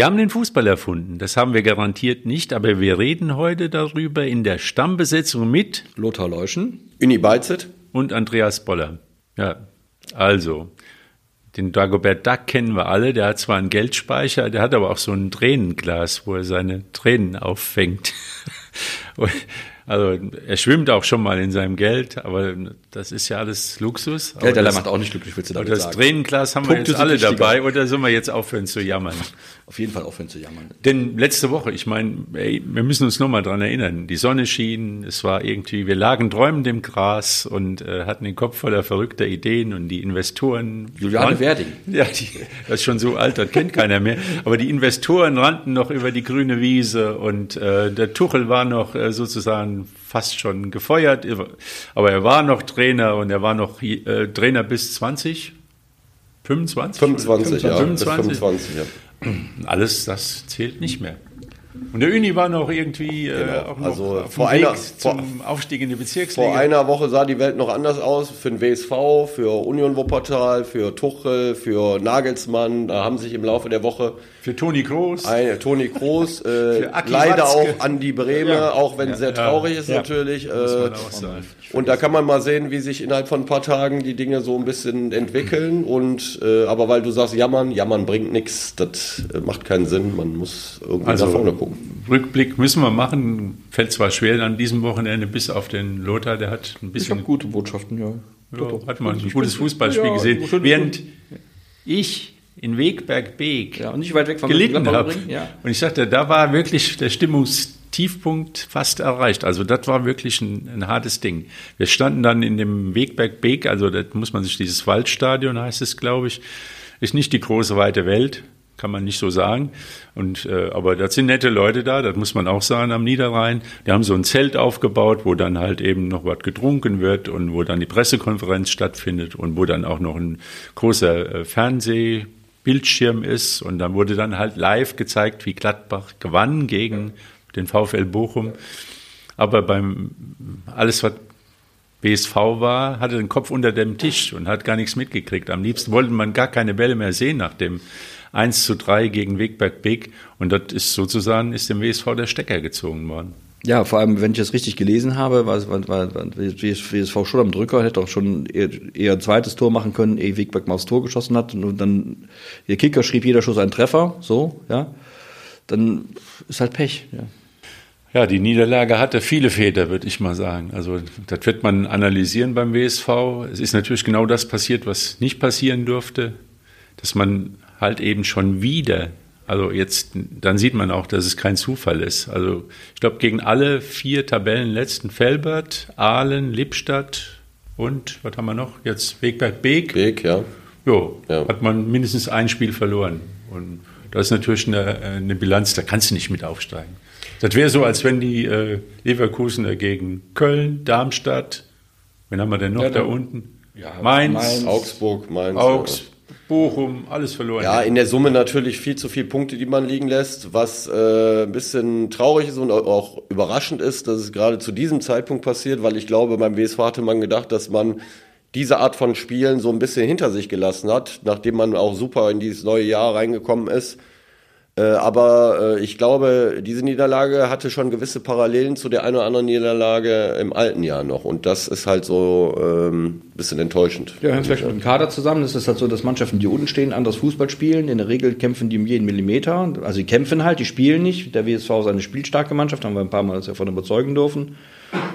Wir haben den Fußball erfunden, das haben wir garantiert nicht, aber wir reden heute darüber in der Stammbesetzung mit Lothar Leuschen, Uni Beizet und Andreas Boller. Ja, also, den Dagobert Duck kennen wir alle, der hat zwar einen Geldspeicher, der hat aber auch so ein Tränenglas, wo er seine Tränen auffängt. Also er schwimmt auch schon mal in seinem Geld, aber das ist ja alles Luxus. Geld allein macht auch nicht glücklich, willst du damit das sagen. Das Tränenglas haben Punkte wir jetzt alle dabei oder sollen wir jetzt aufhören zu jammern? Auf jeden Fall aufhören zu jammern. Denn letzte Woche, ich meine, ey, wir müssen uns nochmal dran erinnern, die Sonne schien, es war irgendwie, wir lagen träumend im Gras und äh, hatten den Kopf voller verrückter Ideen und die Investoren... Juliane Werding. Ja, die, das ist schon so alt, das kennt keiner mehr. Aber die Investoren rannten noch über die grüne Wiese und äh, der Tuchel war noch äh, sozusagen fast schon gefeuert, aber er war noch Trainer und er war noch äh, Trainer bis 20, 25? 25, 25 ja. 25. Bis 25, ja. Alles das zählt nicht mehr. Und der Uni war noch irgendwie äh, genau. äh, auch noch also auf vor Weg einer, zum vor, Aufstieg in die Bezirksliga. Vor einer Woche sah die Welt noch anders aus für den WSV, für Union Wuppertal, für Tuchel, für Nagelsmann. Da haben sich im Laufe der Woche für Toni Kroos, ein, Toni Kroos, äh, leider Watzke. auch Andi Breme, ja. auch wenn ja, sehr traurig ja. ist natürlich. Äh, und da kann man mal sehen, wie sich innerhalb von ein paar Tagen die Dinge so ein bisschen entwickeln. Und äh, aber weil du sagst, jammern, jammern bringt nichts, das äh, macht keinen Sinn. Man muss irgendwie also, nach vorne gucken. Rückblick müssen wir machen. Fällt zwar schwer an diesem Wochenende, bis auf den Lothar, der hat ein bisschen. Ich habe gute Botschaften, ja. ja hat man ein gutes Fußballspiel ja, gesehen. Während ich in Wegberg Beek ja, und nicht weit weg von gelitten habe. Ja. Und ich sagte, da war wirklich der Stimmungstiefpunkt fast erreicht. Also das war wirklich ein, ein hartes Ding. Wir standen dann in dem Wegberg Beek, also da muss man sich dieses Waldstadion heißt es, glaube ich, ist nicht die große weite Welt, kann man nicht so sagen. Und äh, aber da sind nette Leute da, das muss man auch sagen am Niederrhein. Die haben so ein Zelt aufgebaut, wo dann halt eben noch was getrunken wird und wo dann die Pressekonferenz stattfindet und wo dann auch noch ein großer äh, Fernsehbildschirm ist und dann wurde dann halt live gezeigt, wie Gladbach gewann gegen den VfL Bochum. Aber beim alles was BSV war, hatte den Kopf unter dem Tisch und hat gar nichts mitgekriegt. Am liebsten wollte man gar keine Bälle mehr sehen nach dem 1 zu 3 gegen Wegberg Beek. Und das ist sozusagen, ist dem WSV der Stecker gezogen worden. Ja, vor allem, wenn ich das richtig gelesen habe, war, war, war, war WSV schon am Drücker, hätte auch schon eher, ein zweites Tor machen können, ehe Wegberg mal aufs Tor geschossen hat. Und dann, der Kicker schrieb jeder Schuss ein Treffer, so, ja. Dann ist halt Pech, ja. Ja, die Niederlage hatte viele Väter, würde ich mal sagen. Also das wird man analysieren beim WSV. Es ist natürlich genau das passiert, was nicht passieren durfte, dass man halt eben schon wieder, also jetzt, dann sieht man auch, dass es kein Zufall ist. Also ich glaube, gegen alle vier Tabellenletzten, Felbert, Aalen, Lippstadt und, was haben wir noch, jetzt Wegberg Beek. Beek, ja. Jo, ja. hat man mindestens ein Spiel verloren. Und das ist natürlich eine, eine Bilanz, da kannst du nicht mit aufsteigen. Das wäre so, als wenn die äh, Leverkusener gegen Köln, Darmstadt, wen haben wir denn noch ja, da unten? Ja, Mainz, Mainz, Augsburg, Mainz. Augs, Bochum, alles verloren. Ja, in der Summe natürlich viel zu viele Punkte, die man liegen lässt, was äh, ein bisschen traurig ist und auch überraschend ist, dass es gerade zu diesem Zeitpunkt passiert, weil ich glaube, beim WSV hatte man gedacht, dass man diese Art von Spielen so ein bisschen hinter sich gelassen hat, nachdem man auch super in dieses neue Jahr reingekommen ist. Äh, aber äh, ich glaube, diese Niederlage hatte schon gewisse Parallelen zu der einen oder anderen Niederlage im alten Jahr noch. Und das ist halt so ähm, bisschen enttäuschend. Ja, hängt vielleicht mit dem Kader zusammen. Es ist halt so, dass Mannschaften, die unten stehen, anders Fußball spielen. In der Regel kämpfen die um jeden Millimeter. Also die kämpfen halt, die spielen nicht. Der WSV ist eine spielstarke Mannschaft, haben wir ein paar Mal davon überzeugen dürfen.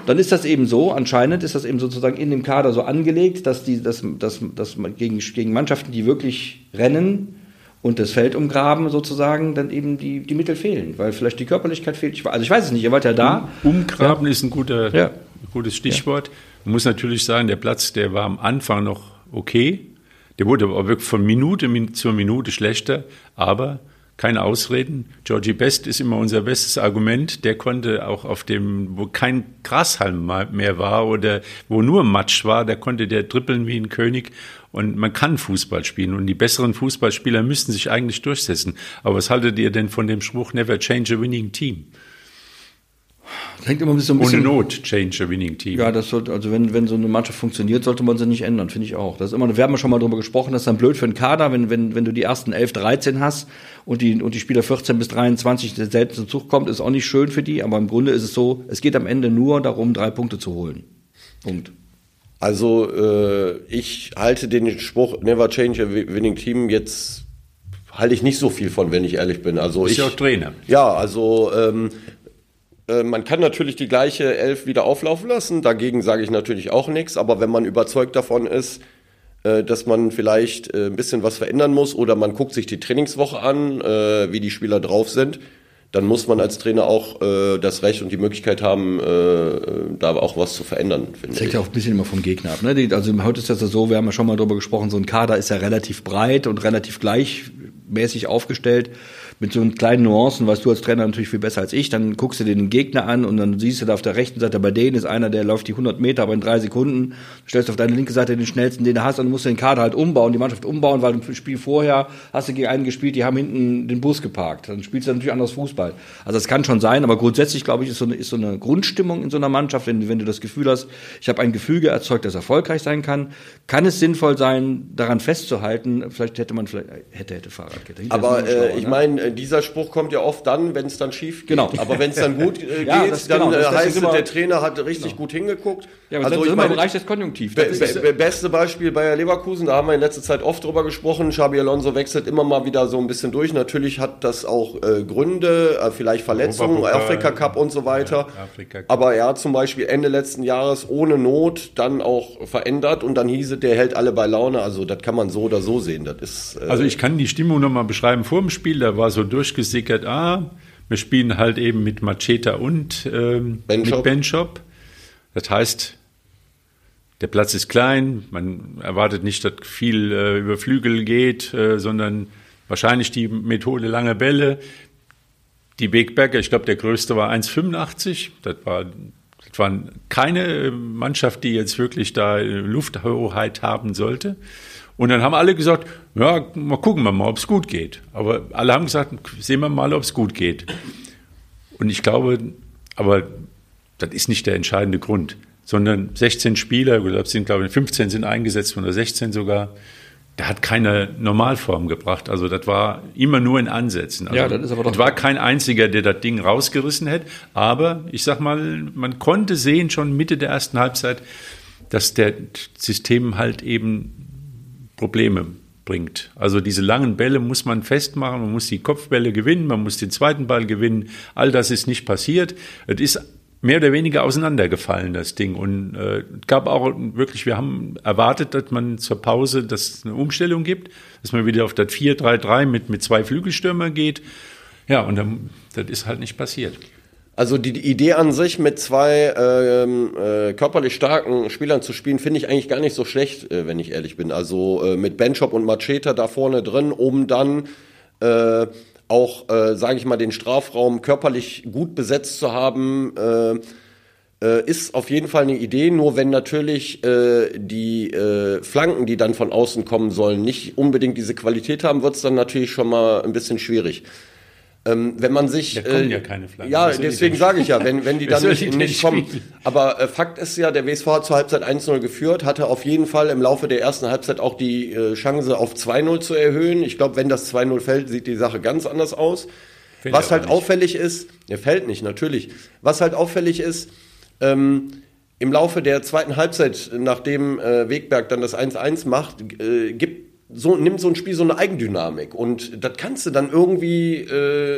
Dann ist das eben so, anscheinend ist das eben sozusagen in dem Kader so angelegt, dass, die, dass, dass, dass gegen, gegen Mannschaften, die wirklich rennen, und das Feld umgraben sozusagen, dann eben die, die Mittel fehlen, weil vielleicht die Körperlichkeit fehlt. Also ich weiß es nicht, ihr wart ja da. umgraben ja. ist ein guter, ja. gutes Stichwort. Man muss natürlich sagen, der Platz, der war am Anfang noch okay. Der wurde aber wirklich von Minute zur Minute schlechter, aber keine Ausreden. Georgie Best ist immer unser bestes Argument. Der konnte auch auf dem, wo kein Grashalm mehr war oder wo nur Matsch war, da konnte der trippeln wie ein König. Und man kann Fußball spielen und die besseren Fußballspieler müssten sich eigentlich durchsetzen. Aber was haltet ihr denn von dem Spruch Never change a winning team? Hängt immer ein Ohne bisschen. Not change a winning team. Ja, das sollte, also wenn, wenn so eine Mannschaft funktioniert, sollte man sie nicht ändern, finde ich auch. Das ist immer, wir haben ja schon mal drüber gesprochen, das ist dann blöd für einen Kader, wenn, wenn, wenn du die ersten 11, 13 hast und die, und die Spieler 14 bis 23 selten zum Zug kommt, ist auch nicht schön für die, aber im Grunde ist es so, es geht am Ende nur darum, drei Punkte zu holen. Punkt. Also äh, ich halte den Spruch Never change a winning team jetzt halte ich nicht so viel von, wenn ich ehrlich bin. Also ich ja auch Trainer. Ja, also ähm, äh, man kann natürlich die gleiche Elf wieder auflaufen lassen. Dagegen sage ich natürlich auch nichts. Aber wenn man überzeugt davon ist, äh, dass man vielleicht äh, ein bisschen was verändern muss oder man guckt sich die Trainingswoche an, wie die Spieler drauf sind, dann muss man als Trainer auch äh, das Recht und die Möglichkeit haben, äh, da auch was zu verändern, finde Das hängt ich. ja auch ein bisschen immer vom Gegner ab. Ne? Die, also heute ist das ja so, wir haben ja schon mal drüber gesprochen, so ein Kader ist ja relativ breit und relativ gleichmäßig aufgestellt. Mit so kleinen Nuancen, weißt du als Trainer natürlich viel besser als ich, dann guckst du dir den Gegner an und dann siehst du da auf der rechten Seite, bei denen ist einer, der läuft die 100 Meter, aber in drei Sekunden, du stellst auf deine linke Seite den schnellsten, den du hast, und dann musst du den Kader halt umbauen, die Mannschaft umbauen, weil im Spiel vorher hast du gegen einen gespielt, die haben hinten den Bus geparkt. Dann spielst du natürlich anderes Fußball. Also das kann schon sein, aber grundsätzlich, glaube ich, ist so eine, ist so eine Grundstimmung in so einer Mannschaft, wenn, wenn du das Gefühl hast, ich habe ein Gefüge erzeugt, das erfolgreich sein kann, kann es sinnvoll sein, daran festzuhalten, vielleicht hätte man vielleicht, hätte, hätte Fahrradkette. Aber äh, ich ne? meine, äh, dieser Spruch kommt ja oft dann, wenn es dann schief geht. Genau. Aber wenn es dann gut äh, Ja, geht, das- dann genau, das- äh, das heißt es, der Trainer hat richtig gut hingeguckt. Ja, aber also das ich ist immer im meine, Bereich des Konjunktivs. Be ist, be beste Beispiel Bayer Leverkusen, da haben wir in letzter Zeit oft drüber gesprochen. Xabi Alonso wechselt immer mal wieder so ein bisschen durch. Natürlich hat das auch äh, Gründe, äh, vielleicht Verletzungen. Afrika Cup und so weiter. Ja. Aber er hat zum Beispiel Ende letzten Jahres ohne Not dann auch verändert und dann hieß es, der hält alle bei Laune. Also das kann man so oder so sehen. Das ist äh, Also ich kann die Stimmung nochmal beschreiben vor dem Spiel. Da war so durchgesickert, ah, wir spielen halt eben mit Macheta und ähm, Benchop. mit Benchop. Das heißt, der Platz ist klein, man erwartet nicht, dass viel äh, über Flügel geht, äh, sondern wahrscheinlich die Methode lange Bälle. Die Wegberger, ich glaube, der größte war 1,85. Das war, das war keine Mannschaft, die jetzt wirklich da äh, Lufthoheit haben sollte. Und dann haben alle gesagt, ja, mal gucken wir mal, ob es gut geht. Aber alle haben gesagt, sehen wir mal, ob es gut geht. Und ich glaube, aber das ist nicht der entscheidende Grund, sondern 16 Spieler, das sind glaube ich 15 sind eingesetzt oder 16 sogar. Der hat keine Normalform gebracht. Also das war immer nur in Ansätzen. Also Ja, das ist aber doch- es war kein einziger, der das Ding rausgerissen hätte. Aber ich sag mal, man konnte sehen schon Mitte der ersten Halbzeit, dass der System halt eben Probleme bringt. Also diese langen Bälle muss man festmachen, man muss die Kopfbälle gewinnen, man muss den zweiten Ball gewinnen. All das ist nicht passiert. Es ist mehr oder weniger auseinandergefallen, das Ding. Und äh, gab auch wirklich, wir haben erwartet, dass man zur Pause, dass es eine Umstellung gibt, dass man wieder auf das 4-3-3 mit, mit zwei Flügelstürmer geht. Ja, und dann, das ist halt nicht passiert. Also die, die Idee an sich mit zwei ähm, äh, körperlich starken Spielern zu spielen, finde ich eigentlich gar nicht so schlecht, äh, wenn ich ehrlich bin. Also äh, mit Benchop und Macheta da vorne drin, um dann äh, auch, äh, sage ich mal, den Strafraum körperlich gut besetzt zu haben, äh, äh, ist auf jeden Fall eine Idee. Nur wenn natürlich äh, die äh, Flanken, die dann von außen kommen sollen, nicht unbedingt diese Qualität haben, wird es dann natürlich schon mal ein bisschen schwierig. Ähm, wenn man sich. Da kommen ja keine Flanken. Ja, deswegen sage ich ja, wenn, wenn die dann nicht, die nicht kommen. Aber äh, Fakt ist ja, der WSV hat zur Halbzeit 1-0 geführt, hatte auf jeden Fall im Laufe der ersten Halbzeit auch die äh, Chance auf 2-0 zu erhöhen. Ich glaube, wenn das 2-0 fällt, sieht die Sache ganz anders aus. Fällt Was halt nicht. auffällig ist, er fällt nicht, natürlich. Was halt auffällig ist, ähm, im Laufe der zweiten Halbzeit, nachdem äh, Wegberg dann das 1-1 macht, äh, gibt so, nimmt so ein Spiel so eine Eigendynamik. Und das kannst du dann irgendwie äh,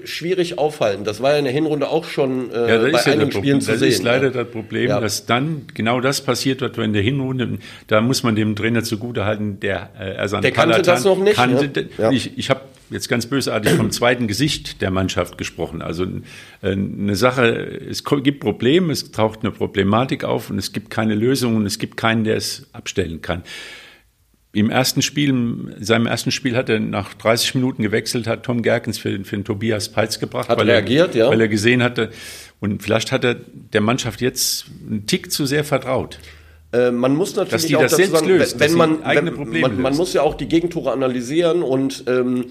äh, schwierig aufhalten. Das war ja in der Hinrunde auch schon äh, Ja, das bei ja einigen das Spielen Problem. zu Das sehen. ist leider ja. das Problem, dass dann genau das passiert wird, wenn der Hinrunde, da muss man dem Trainer zugutehalten, der äh, Ersan Der kannte Palatan das noch nicht, kannte- ne? Ich, ich habe jetzt ganz bösartig vom zweiten Gesicht der Mannschaft gesprochen. Also äh, eine Sache, es gibt Probleme, es taucht eine Problematik auf und es gibt keine Lösung und es gibt keinen, der es abstellen kann. Im ersten Spiel, in seinem ersten Spiel hat er nach 30 Minuten gewechselt, hat Tom Gerkens für, für den Tobias Peitz gebracht. Hat weil reagiert, er, ja. Weil er gesehen hatte, und vielleicht hat er der Mannschaft jetzt einen Tick zu sehr vertraut. Äh, man muss natürlich Dass die auch das selbst sagen, löst, wenn man, eigene wenn, Probleme man, man muss ja auch die Gegentore analysieren und ähm,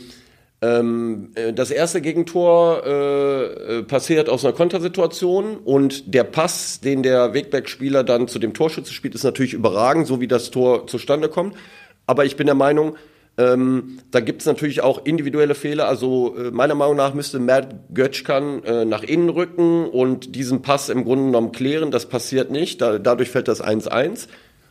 Ähm, äh, das erste Gegentor äh, äh, passiert aus einer Kontersituation und der Pass, den der Wegback-Spieler dann zu dem Torschütze spielt, ist natürlich überragend, so wie das Tor zustande kommt. Aber ich bin der Meinung, ähm, da gibt es natürlich auch individuelle Fehler. Also äh, meiner Meinung nach müsste Matt Götschkan äh, nach innen rücken und diesen Pass im Grunde genommen klären. Das passiert nicht. Da, dadurch fällt das 1-1.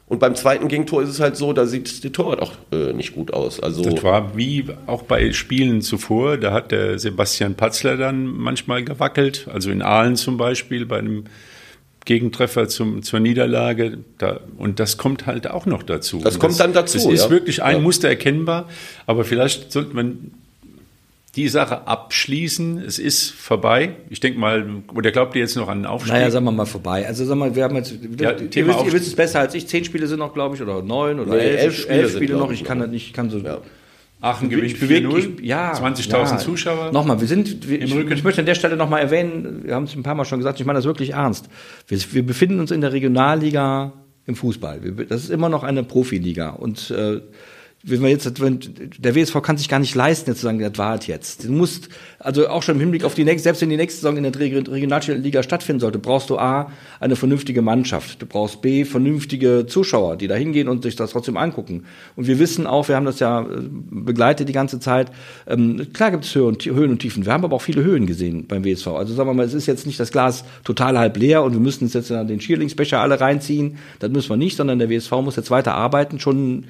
Und beim zweiten Gegentor ist es halt so, da sieht die Torwart auch äh, nicht gut aus. Also das war wie auch bei Spielen zuvor, da hat der Sebastian Patzler dann manchmal gewackelt, also in Aalen zum Beispiel bei einem Gegentreffer zum, zur Niederlage. Da, und das kommt halt auch noch dazu. Das kommt dann dazu. Es ist ja. wirklich ein ja. Muster erkennbar, aber vielleicht sollte man die Sache abschließen. Es ist vorbei. Ich denke mal, oder glaubt ihr jetzt noch an den Aufstieg? Naja, sagen wir mal vorbei. Also sagen wir mal, wir haben jetzt, ja, ihr, Thema wisst, ihr wisst es besser als ich. Zehn Spiele sind noch, glaube ich, oder neun oder nee, elf, elf, Spiele, elf Spiele noch. Ich kann das nicht, kann so. Ja. Aachen gewinnt 4-0, ja, 20.000 ja. Zuschauer. Nochmal, wir sind, wir, ich, ich, möchte an der Stelle nochmal erwähnen, wir haben es ein paar Mal schon gesagt, ich meine das wirklich ernst. Wir, wir befinden uns in der Regionalliga im Fußball. Wir, das ist immer noch eine Profiliga und äh, wenn wir jetzt, wenn, der WSV kann sich gar nicht leisten, jetzt zu sagen, das war jetzt. Du musst, also auch schon im Hinblick auf die nächste, selbst wenn die nächste Saison in der Regionalliga stattfinden sollte, brauchst du A, eine vernünftige Mannschaft. Du brauchst B, vernünftige Zuschauer, die da hingehen und sich das trotzdem angucken. Und wir wissen auch, wir haben das ja äh, begleitet die ganze Zeit, ähm, klar gibt es Höhen, Höhen und Tiefen. Wir haben aber auch viele Höhen gesehen beim WSV. Also sagen wir mal, es ist jetzt nicht das Glas total halb leer und wir müssen jetzt in den Schierlingsbecher alle reinziehen. Das müssen wir nicht, sondern der WSV muss jetzt weiter arbeiten, schon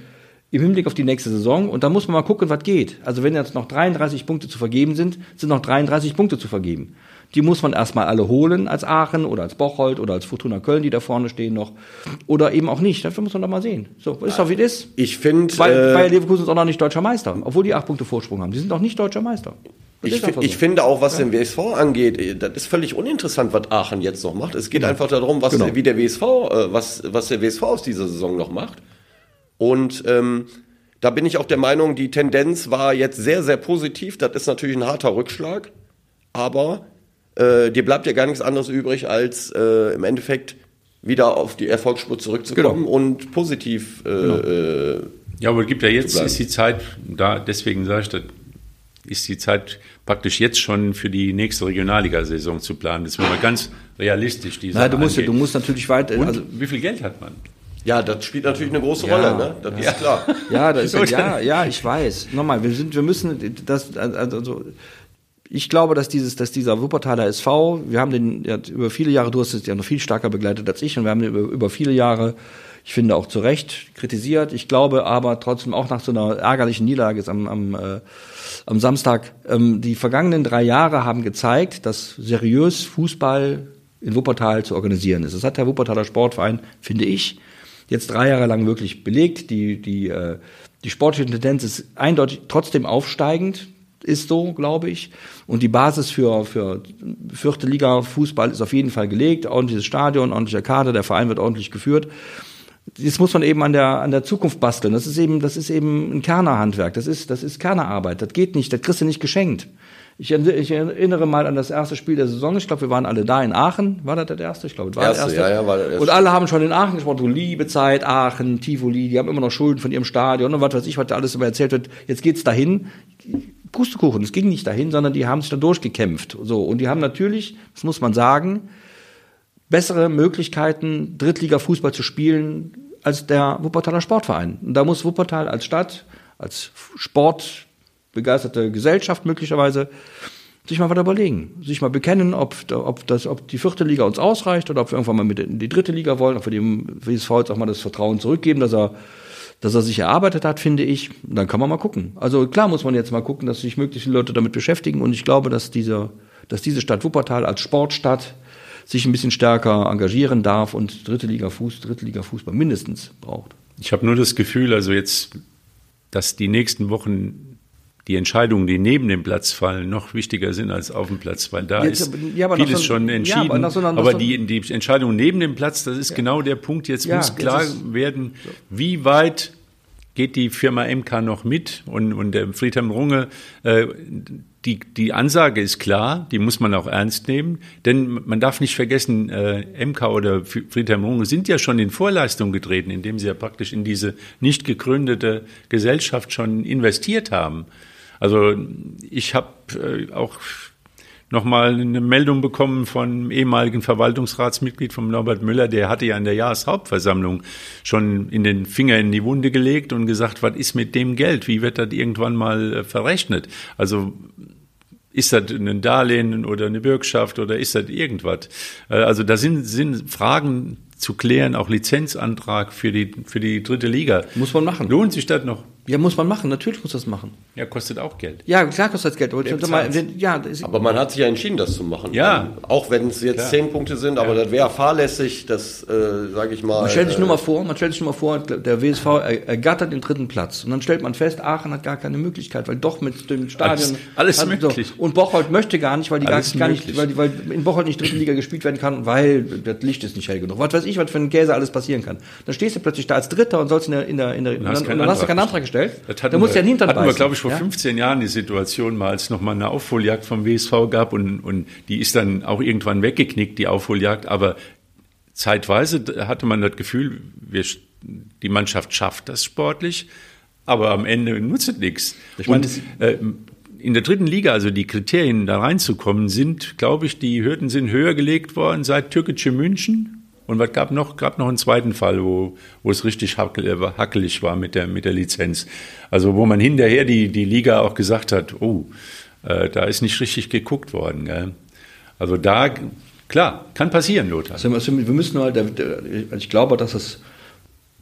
im Hinblick auf die nächste Saison. Und da muss man mal gucken, was geht. Also wenn jetzt noch 33 Punkte zu vergeben sind, sind noch 33 Punkte zu vergeben. Die muss man erstmal alle holen als Aachen oder als Bocholt oder als Fortuna Köln, die da vorne stehen noch. Oder eben auch nicht. Dafür muss man doch mal sehen. So, ist doch wie das ist. Ich finde. Weil äh, Bayer Leverkusen ist auch noch nicht deutscher Meister, obwohl die acht Punkte Vorsprung haben. Die sind noch nicht deutscher Meister. Ich, so. ich, finde auch, was ja. den WSV angeht, das ist völlig uninteressant, was Aachen jetzt noch macht. Es geht genau. einfach darum, was, genau. wie der WSV, äh, was, was der WSV aus dieser Saison noch macht. Und ähm, da bin ich auch der Meinung, die Tendenz war jetzt sehr, sehr positiv. Das ist natürlich ein harter Rückschlag, aber äh, dir bleibt ja gar nichts anderes übrig, als äh, im Endeffekt wieder auf die Erfolgsspur zurückzukommen genau. und positiv. Äh, genau. Äh, ja, aber es gibt ja jetzt ist die Zeit, da deswegen sage ich, das ist die Zeit praktisch jetzt schon für die nächste Regionalliga-Saison zu planen. Das ist mal ganz realistisch. Diese Nein, du musst, du musst natürlich weiter. also, wie viel Geld hat man? Ja, das spielt natürlich eine große ja, Rolle, ne? Das ja. ist klar. Ja, das ist, ja, ja, ich weiß. Nochmal, wir sind, wir müssen das, also, ich glaube, dass dieses, dass dieser Wuppertaler SV, wir haben den ja, über viele Jahre, du hast es ja noch viel stärker begleitet als ich, und wir haben den über, über viele Jahre, ich finde auch zu Recht kritisiert. Ich glaube aber trotzdem auch nach so einer ärgerlichen Niederlage jetzt am, am, äh, am Samstag, ähm, die vergangenen drei Jahre haben gezeigt, dass seriös Fußball in Wuppertal zu organisieren ist. Das hat der Wuppertaler Sportverein, finde ich, jetzt drei Jahre lang wirklich belegt. Die, die, äh, die sportliche Tendenz ist eindeutig trotzdem aufsteigend, ist so, glaube ich. Und die Basis für, für vierte Liga Fußball ist auf jeden Fall gelegt. Ordentliches Stadion, ordentlicher Kader, der Verein wird ordentlich geführt. Jetzt muss man eben an der, an der Zukunft basteln. Das ist eben, das ist eben ein Kernerhandwerk. Das ist, das ist Kernerarbeit. Das geht nicht. Das kriegst du nicht geschenkt. Ich, ich, erinnere mal an das erste Spiel der Saison. Ich glaube, wir waren alle da in Aachen. War das der erste? Ich glaube, das war erste, der erste. Ja, ja, war der erste. Und alle haben schon in Aachen gesprochen. So liebe Zeit, Aachen, Tivoli. Die haben immer noch Schulden von ihrem Stadion und was weiß ich, was da alles immer erzählt wird. Jetzt geht's dahin. Pustekuchen. Es ging nicht dahin, sondern die haben sich da durchgekämpft. So. Und die haben natürlich, das muss man sagen, bessere Möglichkeiten, Drittliga-Fußball zu spielen als der Wuppertaler Sportverein. Und da muss Wuppertal als Stadt, als Sport, begeisterte Gesellschaft möglicherweise, sich mal weiter überlegen, sich mal bekennen, ob, ob, das, ob die vierte Liga uns ausreicht oder ob wir irgendwann mal mit in die dritte Liga wollen, ob wir dem WSV jetzt auch mal das Vertrauen zurückgeben, dass er, dass er sich erarbeitet hat, finde ich. Dann kann man mal gucken. Also klar muss man jetzt mal gucken, dass sich möglichst viele Leute damit beschäftigen und ich glaube, dass diese, dass diese Stadt Wuppertal als Sportstadt sich ein bisschen stärker engagieren darf und dritte Liga Fuß, dritte Liga Fußball mindestens braucht. Ich habe nur das Gefühl, also jetzt, dass die nächsten Wochen die Entscheidungen, die neben dem Platz fallen, noch wichtiger sind als auf dem Platz, weil da jetzt, ist ja, vieles so, schon entschieden. Ja, aber, so aber die, die Entscheidungen neben dem Platz, das ist ja. genau der Punkt. Jetzt muss klar werden, wie weit geht die Firma MK noch mit und, und der Friedhelm Runge, äh, die, die Ansage ist klar, die muss man auch ernst nehmen, denn man darf nicht vergessen, äh, MK oder Friedhelm Runge sind ja schon in Vorleistung getreten, indem sie ja praktisch in diese nicht gegründete Gesellschaft schon investiert haben. Also ich habe äh, auch nochmal eine Meldung bekommen von ehemaligen Verwaltungsratsmitglied von Norbert Müller, der hatte ja in der Jahreshauptversammlung schon in den Finger in die Wunde gelegt und gesagt, was ist mit dem Geld? Wie wird das irgendwann mal äh, verrechnet? Also ist das ein Darlehen oder eine Bürgschaft oder ist das irgendwas? Äh, also da sind, sind Fragen zu klären, auch Lizenzantrag für die, für die dritte Liga. Muss man machen. Lohnt sich das noch? Ja, muss man machen. Natürlich muss das machen. Ja, kostet auch Geld. Ja, klar kostet das Geld. Aber, mal, wenn, ja, das, Aber man hat sich ja entschieden, das zu machen. Ja. Auch wenn es jetzt Klar. zehn Punkte sind, aber das wäre fahrlässig, das, äh, sage ich mal. man stellt sich äh, nur mal vor, man stellt sich nur mal vor, der WSV er- ergattert den dritten Platz. Und dann stellt man fest, Aachen hat gar keine Möglichkeit, weil doch mit dem Stadion. Alles- alles möglich. Und Bocholt möchte gar nicht, weil die gar, Alles gar nicht, weil, die, weil in Bocholt nicht dritte Liga gespielt werden kann, weil das Licht ist nicht hell genug. Was weiß ich, was für ein Käse alles passieren kann. Dann stehst du plötzlich da als Dritter und sollst in der, in der, in der, und hast dann, keinen und dann hast du keinen Antrag gestellt. Das hatten du wir- ja den Hintern hatten wir, beißen. glaube ich, vor ja? 15 Jahren die Situation mal, als nochmal eine Aufholjagd vom WSV gab und, und die ist dann auch irgendwann weggeknickt, die Aufholjagd. Aber zeitweise hatte man das Gefühl, wir, die Mannschaft schafft das sportlich, aber am Ende nutzt es nichts. Ich meine, und es- äh, in der dritten Liga, also die Kriterien da reinzukommen, sind, glaube ich, die Hürden sind höher gelegt worden seit Türkische München. Und was gab noch? Gab noch einen zweiten Fall, wo, wo es richtig hackel, hackelig war mit der, mit der Lizenz. Also wo man hinterher die, die Liga auch gesagt hat, oh, äh, da ist nicht richtig geguckt worden. Gell? Also da, klar, kann passieren, Lothar. Also wir wir müssen halt, also ich glaube, dass es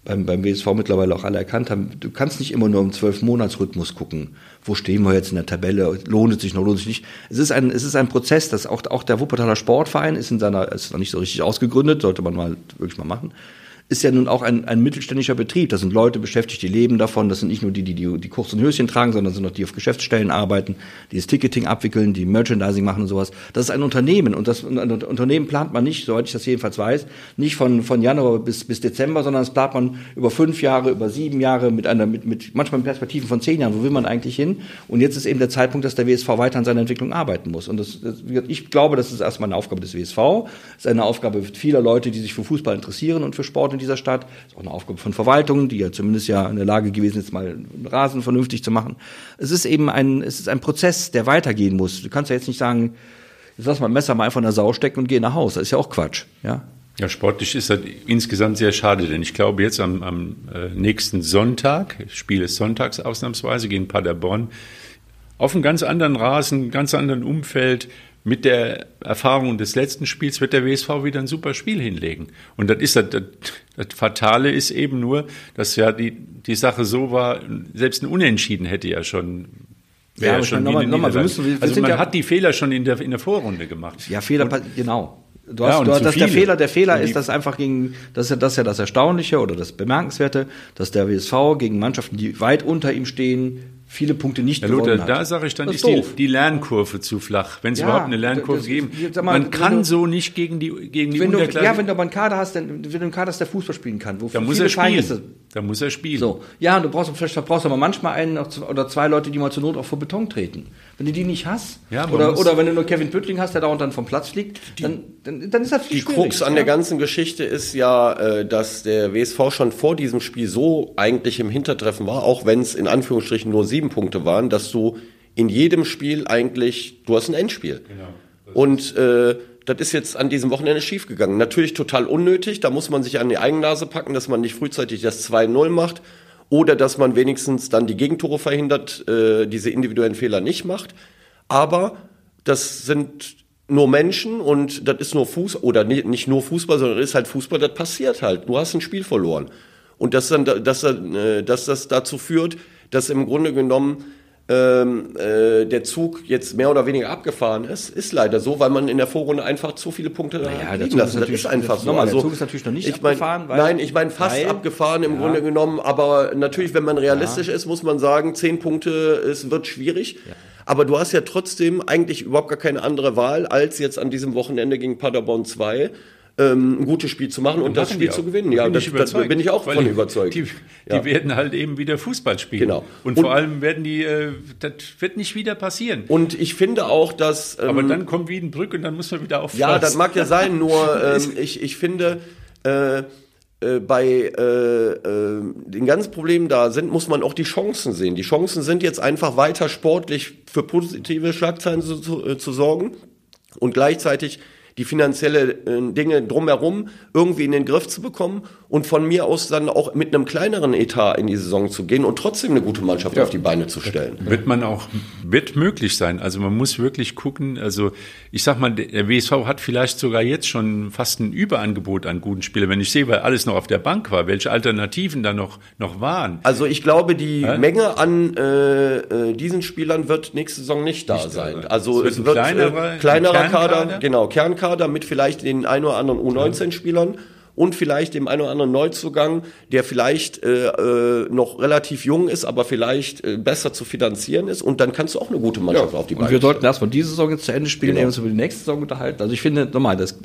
beim, beim WSV mittlerweile auch alle erkannt haben, du kannst nicht immer nur im Zwölf-Monats-Rhythmus gucken, wo stehen wir jetzt in der Tabelle, lohnt es sich noch, lohnt es sich nicht. Es ist ein, es ist ein Prozess, dass auch, auch der Wuppertaler Sportverein ist in seiner, ist noch nicht so richtig ausgegründet, sollte man mal wirklich mal machen, ist ja nun auch ein, ein mittelständischer Betrieb. Da sind Leute beschäftigt, die leben davon. Das sind nicht nur die, die die, die kurzen Höschen tragen, sondern sind auch die auf Geschäftsstellen arbeiten, die das Ticketing abwickeln, die Merchandising machen und sowas. Das ist ein Unternehmen und das und ein Unternehmen plant man nicht, soweit ich das jedenfalls weiß, nicht von, von Januar bis, bis Dezember, sondern das plant man über fünf Jahre, über sieben Jahre mit einer, mit, mit manchmal mit Perspektiven von zehn Jahren. Wo will man eigentlich hin? Und jetzt ist eben der Zeitpunkt, dass der WSV weiter an seiner Entwicklung arbeiten muss. Und das, das, ich glaube, das ist erstmal eine Aufgabe des WSV. Das ist eine Aufgabe vieler Leute, die sich für Fußball interessieren und für Sport in dieser Stadt. Ist auch eine Aufgabe von Verwaltungen, die ja zumindest ja in der Lage gewesen ist, mal einen Rasen vernünftig zu machen. Es ist eben ein, es ist ein Prozess, der weitergehen muss. Du kannst ja jetzt nicht sagen, jetzt lass mal ein Messer mal einfach in der Sau stecken und geh nach Hause. Das ist ja auch Quatsch, ja. Ja, sportlich ist das insgesamt sehr schade, denn ich glaube jetzt am, am äh, nächsten Sonntag, Spiel ist sonntags ausnahmsweise gegen Paderborn, auf einem ganz anderen Rasen, ganz anderen Umfeld, mit der Erfahrung des letzten Spiels wird der WSV wieder ein super Spiel hinlegen. Und das ist das, das, das Fatale ist eben nur, dass ja die, die Sache so war, selbst ein Unentschieden hätte ja schon Ja, ich schon nochmal, nochmal, wir müssen- wir also sind man ja- hat die Fehler schon in der, in der Vorrunde gemacht. Ja, Fehler, pa- genau. Du Ja, hast, und du hast zu das der. Fehler, der Fehler Und ist, dass einfach gegen, das ist ja das, ist ja das Erstaunliche oder das Bemerkenswerte, dass der WSV gegen Mannschaften, die weit unter ihm stehen, viele Punkte nicht gewonnen Lothar, hat. da sage ich dann, Das ist ist die, die Lernkurve zu flach, wenn es Ja, überhaupt eine Lernkurve geben. mal, Man wenn kann du- so nicht gegen die, gegen die wenn du, ja, wenn du aber einen Kader hast, dann, wenn du einen Kader hast, der Fußball spielen kann, wo da muss er spielen. Da muss er spielen. So, ja, und du brauchst vielleicht brauchst du aber manchmal einen oder zwei Leute, die mal zur Not auch vor Beton treten. Wenn du die nicht hast, Ja, oder, oder wenn du nur Kevin Püttling hast, der dauernd dann vom Platz fliegt, dann, dann, dann ist das viel Die schwierig, Krux an ja? der ganzen Geschichte ist ja, äh, dass der WSV schon vor diesem Spiel so eigentlich im Hintertreffen war, auch wenn es in Anführungsstrichen nur sieben Punkte waren, dass du in jedem Spiel eigentlich, du hast ein Endspiel. Und äh, das ist jetzt an diesem Wochenende schiefgegangen. Natürlich total unnötig, da muss man sich an die Eigennase packen, dass man nicht frühzeitig das 2-0 macht oder dass man wenigstens dann die Gegentore verhindert, äh, diese individuellen Fehler nicht macht. Aber das sind nur Menschen und das ist nur Fuß oder ni- nicht nur Fußball, sondern ist halt Fußball, das passiert halt. Du hast ein Spiel verloren. Und dass dann, dass, äh, dass das dazu führt, dass im Grunde genommen ähm, äh, der Zug jetzt mehr oder weniger abgefahren ist, ist leider so, weil man in der Vorrunde einfach zu viele Punkte Naja, liegen lassen. Das ist einfach das- so. nochmal, der Zug ist natürlich noch nicht ich abgefahren, weil- Nein, ich meine fast weil- abgefahren im Ja. Grunde genommen, aber natürlich, wenn man realistisch ist, muss man sagen, zehn Punkte, es wird schwierig. Aber du hast ja trotzdem eigentlich überhaupt gar keine andere Wahl, als jetzt an diesem Wochenende gegen Paderborn 2 ähm, ein gutes Spiel zu machen und das Machen Spiel zu gewinnen. Da Ja, bin das, ich das bin ich auch von die, überzeugt. Die, die Ja. werden halt eben wieder Fußball spielen. Genau. Und, Und- vor allem werden die, äh, das wird nicht wieder passieren. Und ich finde auch, dass. Ähm, Aber dann kommt Wiedenbrück und dann muss man wieder auf Ja, das mag ja sein, nur ähm, ich, ich finde, äh, äh, bei äh, äh, den ganzen Problemen da sind, muss man auch die Chancen sehen. Die Chancen sind jetzt einfach weiter sportlich für positive Schlagzeilen zu, zu, äh, zu sorgen und gleichzeitig die finanzielle äh, Dinge drumherum irgendwie in den Griff zu bekommen und von mir aus dann auch mit einem kleineren Etat in die Saison zu gehen und trotzdem eine gute Mannschaft ja. auf die Beine zu stellen. Wird man auch, wird möglich sein. Also man muss wirklich gucken, also ich sag mal, der WSV hat vielleicht sogar jetzt schon fast ein Überangebot an guten Spielern. Wenn ich sehe, weil alles noch auf der Bank war, welche Alternativen da noch, noch waren. Also ich glaube, die äh? Menge an äh, äh, diesen Spielern wird nächste Saison nicht da nicht sein. Also es wird, es wird kleinerer, äh, kleinerer Kader, genau, Kernkader mit vielleicht den ein oder anderen U19-Spielern. Ja und vielleicht dem einen oder anderen Neuzugang, der vielleicht äh, äh, noch relativ jung ist, aber vielleicht äh, besser zu finanzieren ist. Und dann kannst du auch eine gute Mannschaft ja. auf die Beine Und wir sollten erstmal diese Saison jetzt zu Ende spielen, genau. uns über die nächste Saison unterhalten. Also ich finde, nochmal, das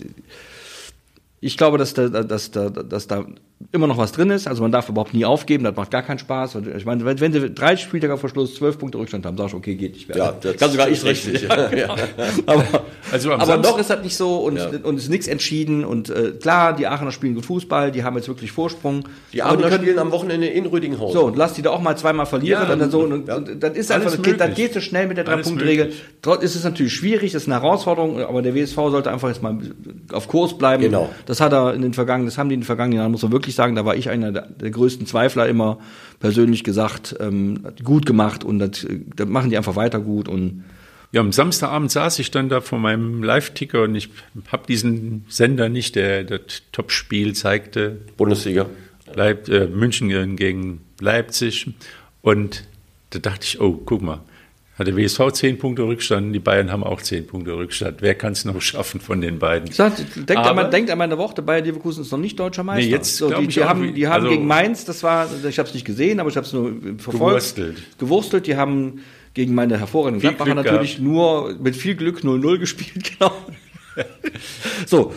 ich glaube, dass da, dass, da, dass da immer noch was drin ist. Also man darf überhaupt nie aufgeben, das macht gar keinen Spaß. Ich meine, wenn, wenn sie drei Spieltage vor Schluss zwölf Punkte Rückstand haben, sagst du, okay, geht nicht mehr. Ja, das kann sogar ich richtig. Ja, ja. aber also aber noch ist das nicht so und, ja. und ist nichts entschieden. Und äh, klar, die Aachener spielen gut Fußball, die haben jetzt wirklich Vorsprung. Die Aachener die spielen am Wochenende in Rüdinghausen. So, und lass die da auch mal zweimal verlieren. Ja, und dann so, und, und das ist einfach, das geht, das geht so schnell mit der Drei-Punkt-Regel. Dort ist es natürlich schwierig, das ist eine Herausforderung, aber der WSV sollte einfach jetzt mal auf Kurs bleiben. Genau. Das hat er in den vergangenen vergangenen, das haben die in den vergangenen Jahren, muss man wirklich sagen, da war ich einer der, der größten Zweifler immer persönlich gesagt, ähm, gut gemacht und das, das machen die einfach weiter gut und ja, am Samstagabend saß ich dann da vor meinem Live-Ticker und ich habe diesen Sender nicht, der das Topspiel zeigte. Bundesliga. Leip, äh, München gegen Leipzig. Und da dachte ich, oh, guck mal, hat der WSV zehn Punkte Rückstand, die Bayern haben auch zehn Punkte Rückstand. Wer kann es noch schaffen von den beiden? Sag, denkt, Aber, an, denkt an meine Worte, Bayer Leverkusen ist noch nicht deutscher Meister. Nee, jetzt so, die, die haben, die haben also, gegen Mainz, das war, ich habe es nicht gesehen, aber ich habe es nur verfolgt. Gewurstelt. Gewurstelt, die haben gegen meine hervorragenden Gladbacher natürlich gehabt. nur mit viel Glück 0-0 gespielt, genau. so,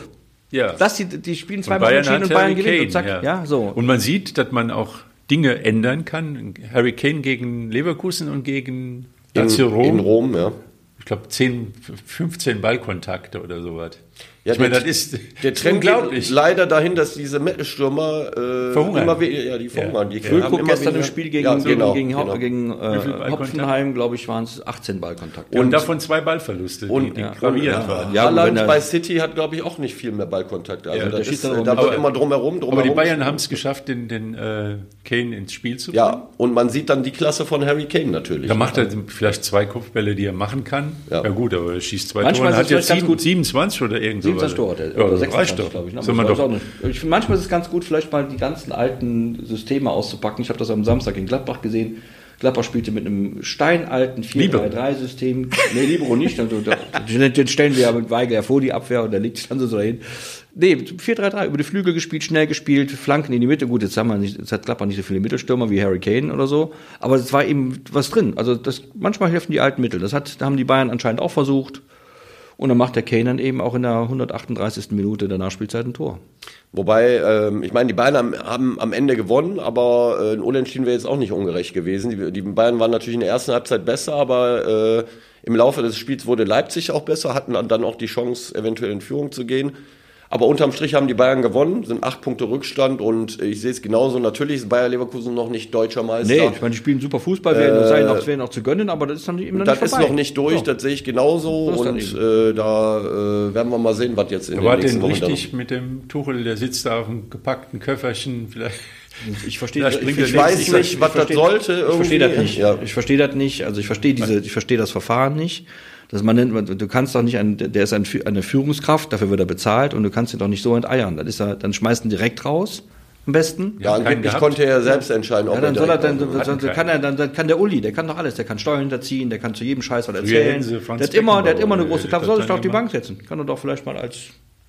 ja. Das, die, die spielen zweimal unentschieden und Bayern gewinnt und zack, ja. ja. so. Und man sieht, dass man auch Dinge ändern kann. Harry Kane gegen Leverkusen und gegen in, Rom, in Rom, ja. Ich glaube 10, 15 Ballkontakte oder sowas. Ja, ich meine, das ist der Trend unglaublich. leider dahin, dass diese Mittelstürmer äh, verhungern. immer weniger, ja, die verhungern. Ja. Die Füllkrug gestern weniger, im Spiel gegen, ja, genau, gegen, genau. gegen äh, Hopfenheim, glaube ich, waren es 18 Ballkontakte. Und, und, davon zwei Ballverluste, und, die, die ja, gravierend waren. Ja, Haaland bei City hat, glaube ich, auch nicht viel mehr Ballkontakte. Also da, ist, da wird aber, immer drumherum, drumherum. Aber die Bayern haben es geschafft, den, den äh, Kane ins Spiel zu bringen. Ja, und man sieht dann die Klasse von Harry Kane natürlich. Da macht er vielleicht zwei Kopfbälle, die er machen kann. Ja, gut, aber er schießt zwei Tore. Hat jetzt 27 oder irgend so. 27 Tore oder 26, glaube ich. Ne? Man doch. Ich finde, manchmal ist es ganz gut, vielleicht mal die ganzen alten Systeme auszupacken. Ich habe das am Samstag in Gladbach gesehen. Gladbach spielte mit einem steinalten 4-3-3-System. Nee, Libero nicht. Also, den stellen wir ja mit Weigel vor die Abwehr und da liegt es dann so dahin. Nee, 4-3-3, über die Flügel gespielt, schnell gespielt, Flanken in die Mitte. Gut, jetzt haben wir nicht, jetzt hat Gladbach nicht so viele Mittelstürmer wie Harry Kane oder so. Aber es war eben was drin. Also das, manchmal helfen die alten Mittel. Das hat, haben die Bayern anscheinend auch versucht. Und dann macht der Kane dann eben auch in der 138. Minute der Nachspielzeit ein Tor. Wobei, ähm, ich meine, die Bayern haben, haben am Ende gewonnen, aber äh, ein Unentschieden wäre jetzt auch nicht ungerecht gewesen. Die, die, Bayern waren natürlich in der ersten Halbzeit besser, aber äh, im Laufe des Spiels wurde Leipzig auch besser, hatten dann auch die Chance, eventuell in Führung zu gehen. Aber unterm Strich haben die Bayern gewonnen, sind acht Punkte Rückstand und ich sehe es genauso. Natürlich ist Bayer Leverkusen noch nicht deutscher Meister. Nee, ich meine, die spielen super Fußball, äh, werden, sei noch, wäre noch zu gönnen, aber das ist noch nicht, immer noch Das ist noch nicht durch, so. das sehe ich genauso und äh, da äh, werden wir mal sehen, was jetzt in der nächsten Woche richtig mit dem Tuchel, der sitzt da auf einem gepackten Köfferchen, vielleicht ich verstehe, ich, ich, ich weiß nicht, was das sollte. Ich verstehe das nicht. Ja. Ich verstehe das nicht. Also ich verstehe diese, ich verstehe das Verfahren nicht. Das man nennt, du kannst doch nicht, ein, der ist ein, eine Führungskraft, dafür wird er bezahlt und du kannst ihn doch nicht so enteiern. Das ist er, dann schmeißt ihn direkt raus. Am besten. Ja, angeblich konnte er selbst entscheiden, ob ja, dann er soll er dann, dann, dann kann er, dann, dann kann der Uli, der kann doch alles, der kann Steuern hinterziehen, der kann zu jedem Scheiß was erzählen. der hat immer, der hat immer eine große Klappe, soll sich doch auf die Bank setzen. Kann er doch vielleicht mal als,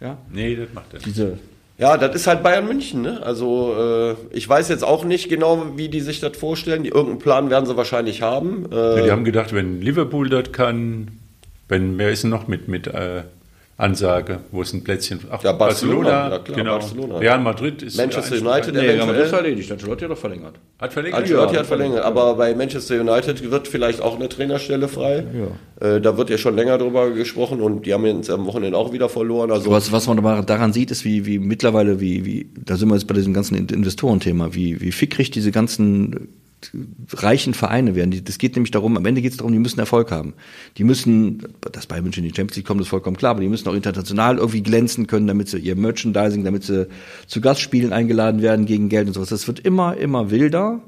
ja. Nee, das macht er nicht. ja, das ist halt Bayern München. Ne? Also äh, ich weiß jetzt auch nicht genau, wie die sich das vorstellen. Die, irgendeinen Plan werden sie wahrscheinlich haben. Äh, ja, die haben gedacht, wenn Liverpool das kann, wenn, wer ist denn noch mit, mit äh, Ansage, wo es ein Plätzchen. Ach, ja, Barcelona, ja, klar, genau. Barcelona. Real Madrid ist. Manchester United, nee, Madrid ist erledigt. Ancelotti hat doch verlängert. Hat verlängert? Ancelotti ja, hat verlängert. Aber bei Manchester United wird vielleicht auch eine Trainerstelle frei. Ja. Äh, da wird ja schon länger drüber gesprochen und die haben jetzt am Wochenende auch wieder verloren. Also was, was man daran sieht, ist, wie, wie mittlerweile, wie, wie, da sind wir jetzt bei diesem ganzen Investorenthema, wie, wie fickrig diese ganzen reichen Vereine werden. Das geht nämlich darum, am Ende geht es darum, die müssen Erfolg haben. Die müssen, dass bei München in die Champions League kommen, ist vollkommen klar, aber die müssen auch international irgendwie glänzen können, damit sie ihr Merchandising, damit sie zu Gastspielen eingeladen werden gegen Geld und sowas. Das wird immer, immer wilder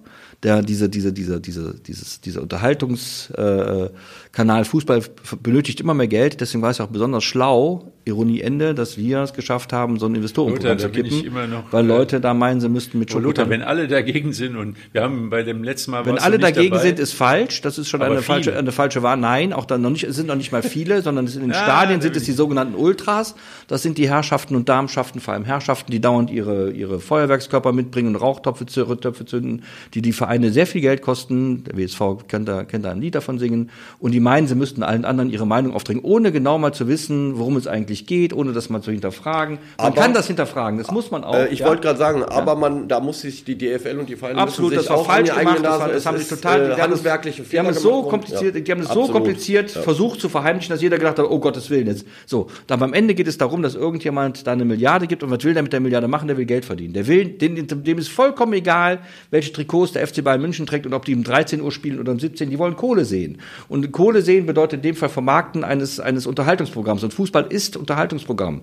der diese diese diese diese dieses dieser Unterhaltungskanal äh, Fußball benötigt immer mehr Geld. Deswegen war es auch besonders schlau, Ironie Ende, dass wir es geschafft haben, so ein Investorenprogramm zu kippen, noch, weil Leute da meinen, sie müssten mit oh, Lothar, wenn alle dagegen sind und wir haben bei dem letzten Mal wenn alle dagegen dabei, sind, ist falsch. Das ist schon eine viele. falsche eine falsche Wahl. Nein, auch dann noch nicht. Es sind noch nicht mal viele, sondern in den ja, Stadien sind es die sogenannten Ultras. Das sind die Herrschaften und Darmschaften, vor allem Herrschaften, die dauernd ihre ihre Feuerwerkskörper mitbringen und Rauchtöpfe zünden, die die Vereine sehr viel Geld kosten. Der WSV kennt da, kennt da ein Lied davon singen. Und die meinen, sie müssten allen anderen ihre Meinung aufdrängen, ohne genau mal zu wissen, worum es eigentlich geht, ohne das mal zu hinterfragen. Man aber, kann das hinterfragen, das muss man auch. Äh, ich ja? wollte gerade sagen, aber man, da muss sich die DFL und die Vereine Absolut, das war falsch gemacht, das, das haben sie total, äh, handelswerkliche Die haben es so kompliziert, ja, die haben es so kompliziert ja. versucht zu verheimlichen, dass jeder gedacht hat, oh Gottes Willen jetzt. So, dann am Ende geht es darum, dass irgendjemand da eine Milliarde gibt und was will der mit der Milliarde machen? Der will Geld verdienen. Der will, dem, dem ist vollkommen egal, welche Trikots der FC Bayern München München trägt und ob die um 13 Uhr spielen oder um 17, die wollen Kohle sehen. Und Kohle sehen bedeutet in dem Fall Vermarkten eines, eines Unterhaltungsprogramms. Und Fußball ist Unterhaltungsprogramm.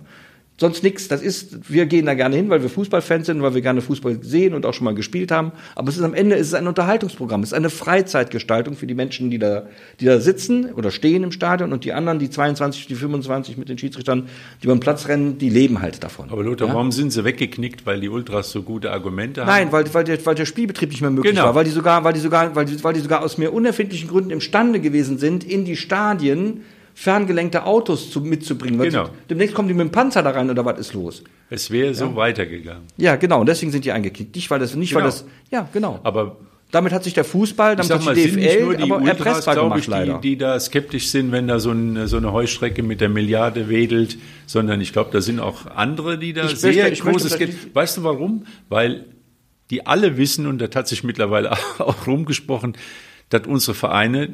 Sonst nichts. Das ist, wir gehen da gerne hin, weil wir Fußballfans sind, weil wir gerne Fußball sehen und auch schon mal gespielt haben. Aber es ist am Ende ist es ein Unterhaltungsprogramm. Es ist eine Freizeitgestaltung für die Menschen, die da, die da sitzen oder stehen im Stadion und die anderen, die 22, die 25 mit den Schiedsrichtern, die beim Platz rennen, die leben halt davon. Aber Lothar, ja? warum sind sie weggeknickt? Weil die Ultras so gute Argumente haben? Nein, weil, weil, der, weil der Spielbetrieb nicht mehr möglich genau. war, weil die sogar, weil die sogar, weil die, weil die sogar aus mehr unerfindlichen Gründen imstande gewesen sind, in die Stadien ferngelenkte Autos zu, mitzubringen. Genau. demnächst kommen die mit dem Panzer da rein oder was ist los? Es wäre so ja. weitergegangen. Ja, genau. Und deswegen sind die eingeknickt. Nicht, weil das, nicht, genau. weil das, ja, genau. Aber damit hat sich der Fußball, damit mal, hat sich die DFL die aber Ultras, erpressbar gemacht, ich, leider. Die, die da skeptisch sind, wenn da so, ein, so eine Heustrecke mit der Milliarde wedelt, sondern ich glaube, da sind auch andere, die da ich sehr möchte, großes Geld. Weißt du warum? Weil die alle wissen, und das hat sich mittlerweile auch rumgesprochen, dass unsere Vereine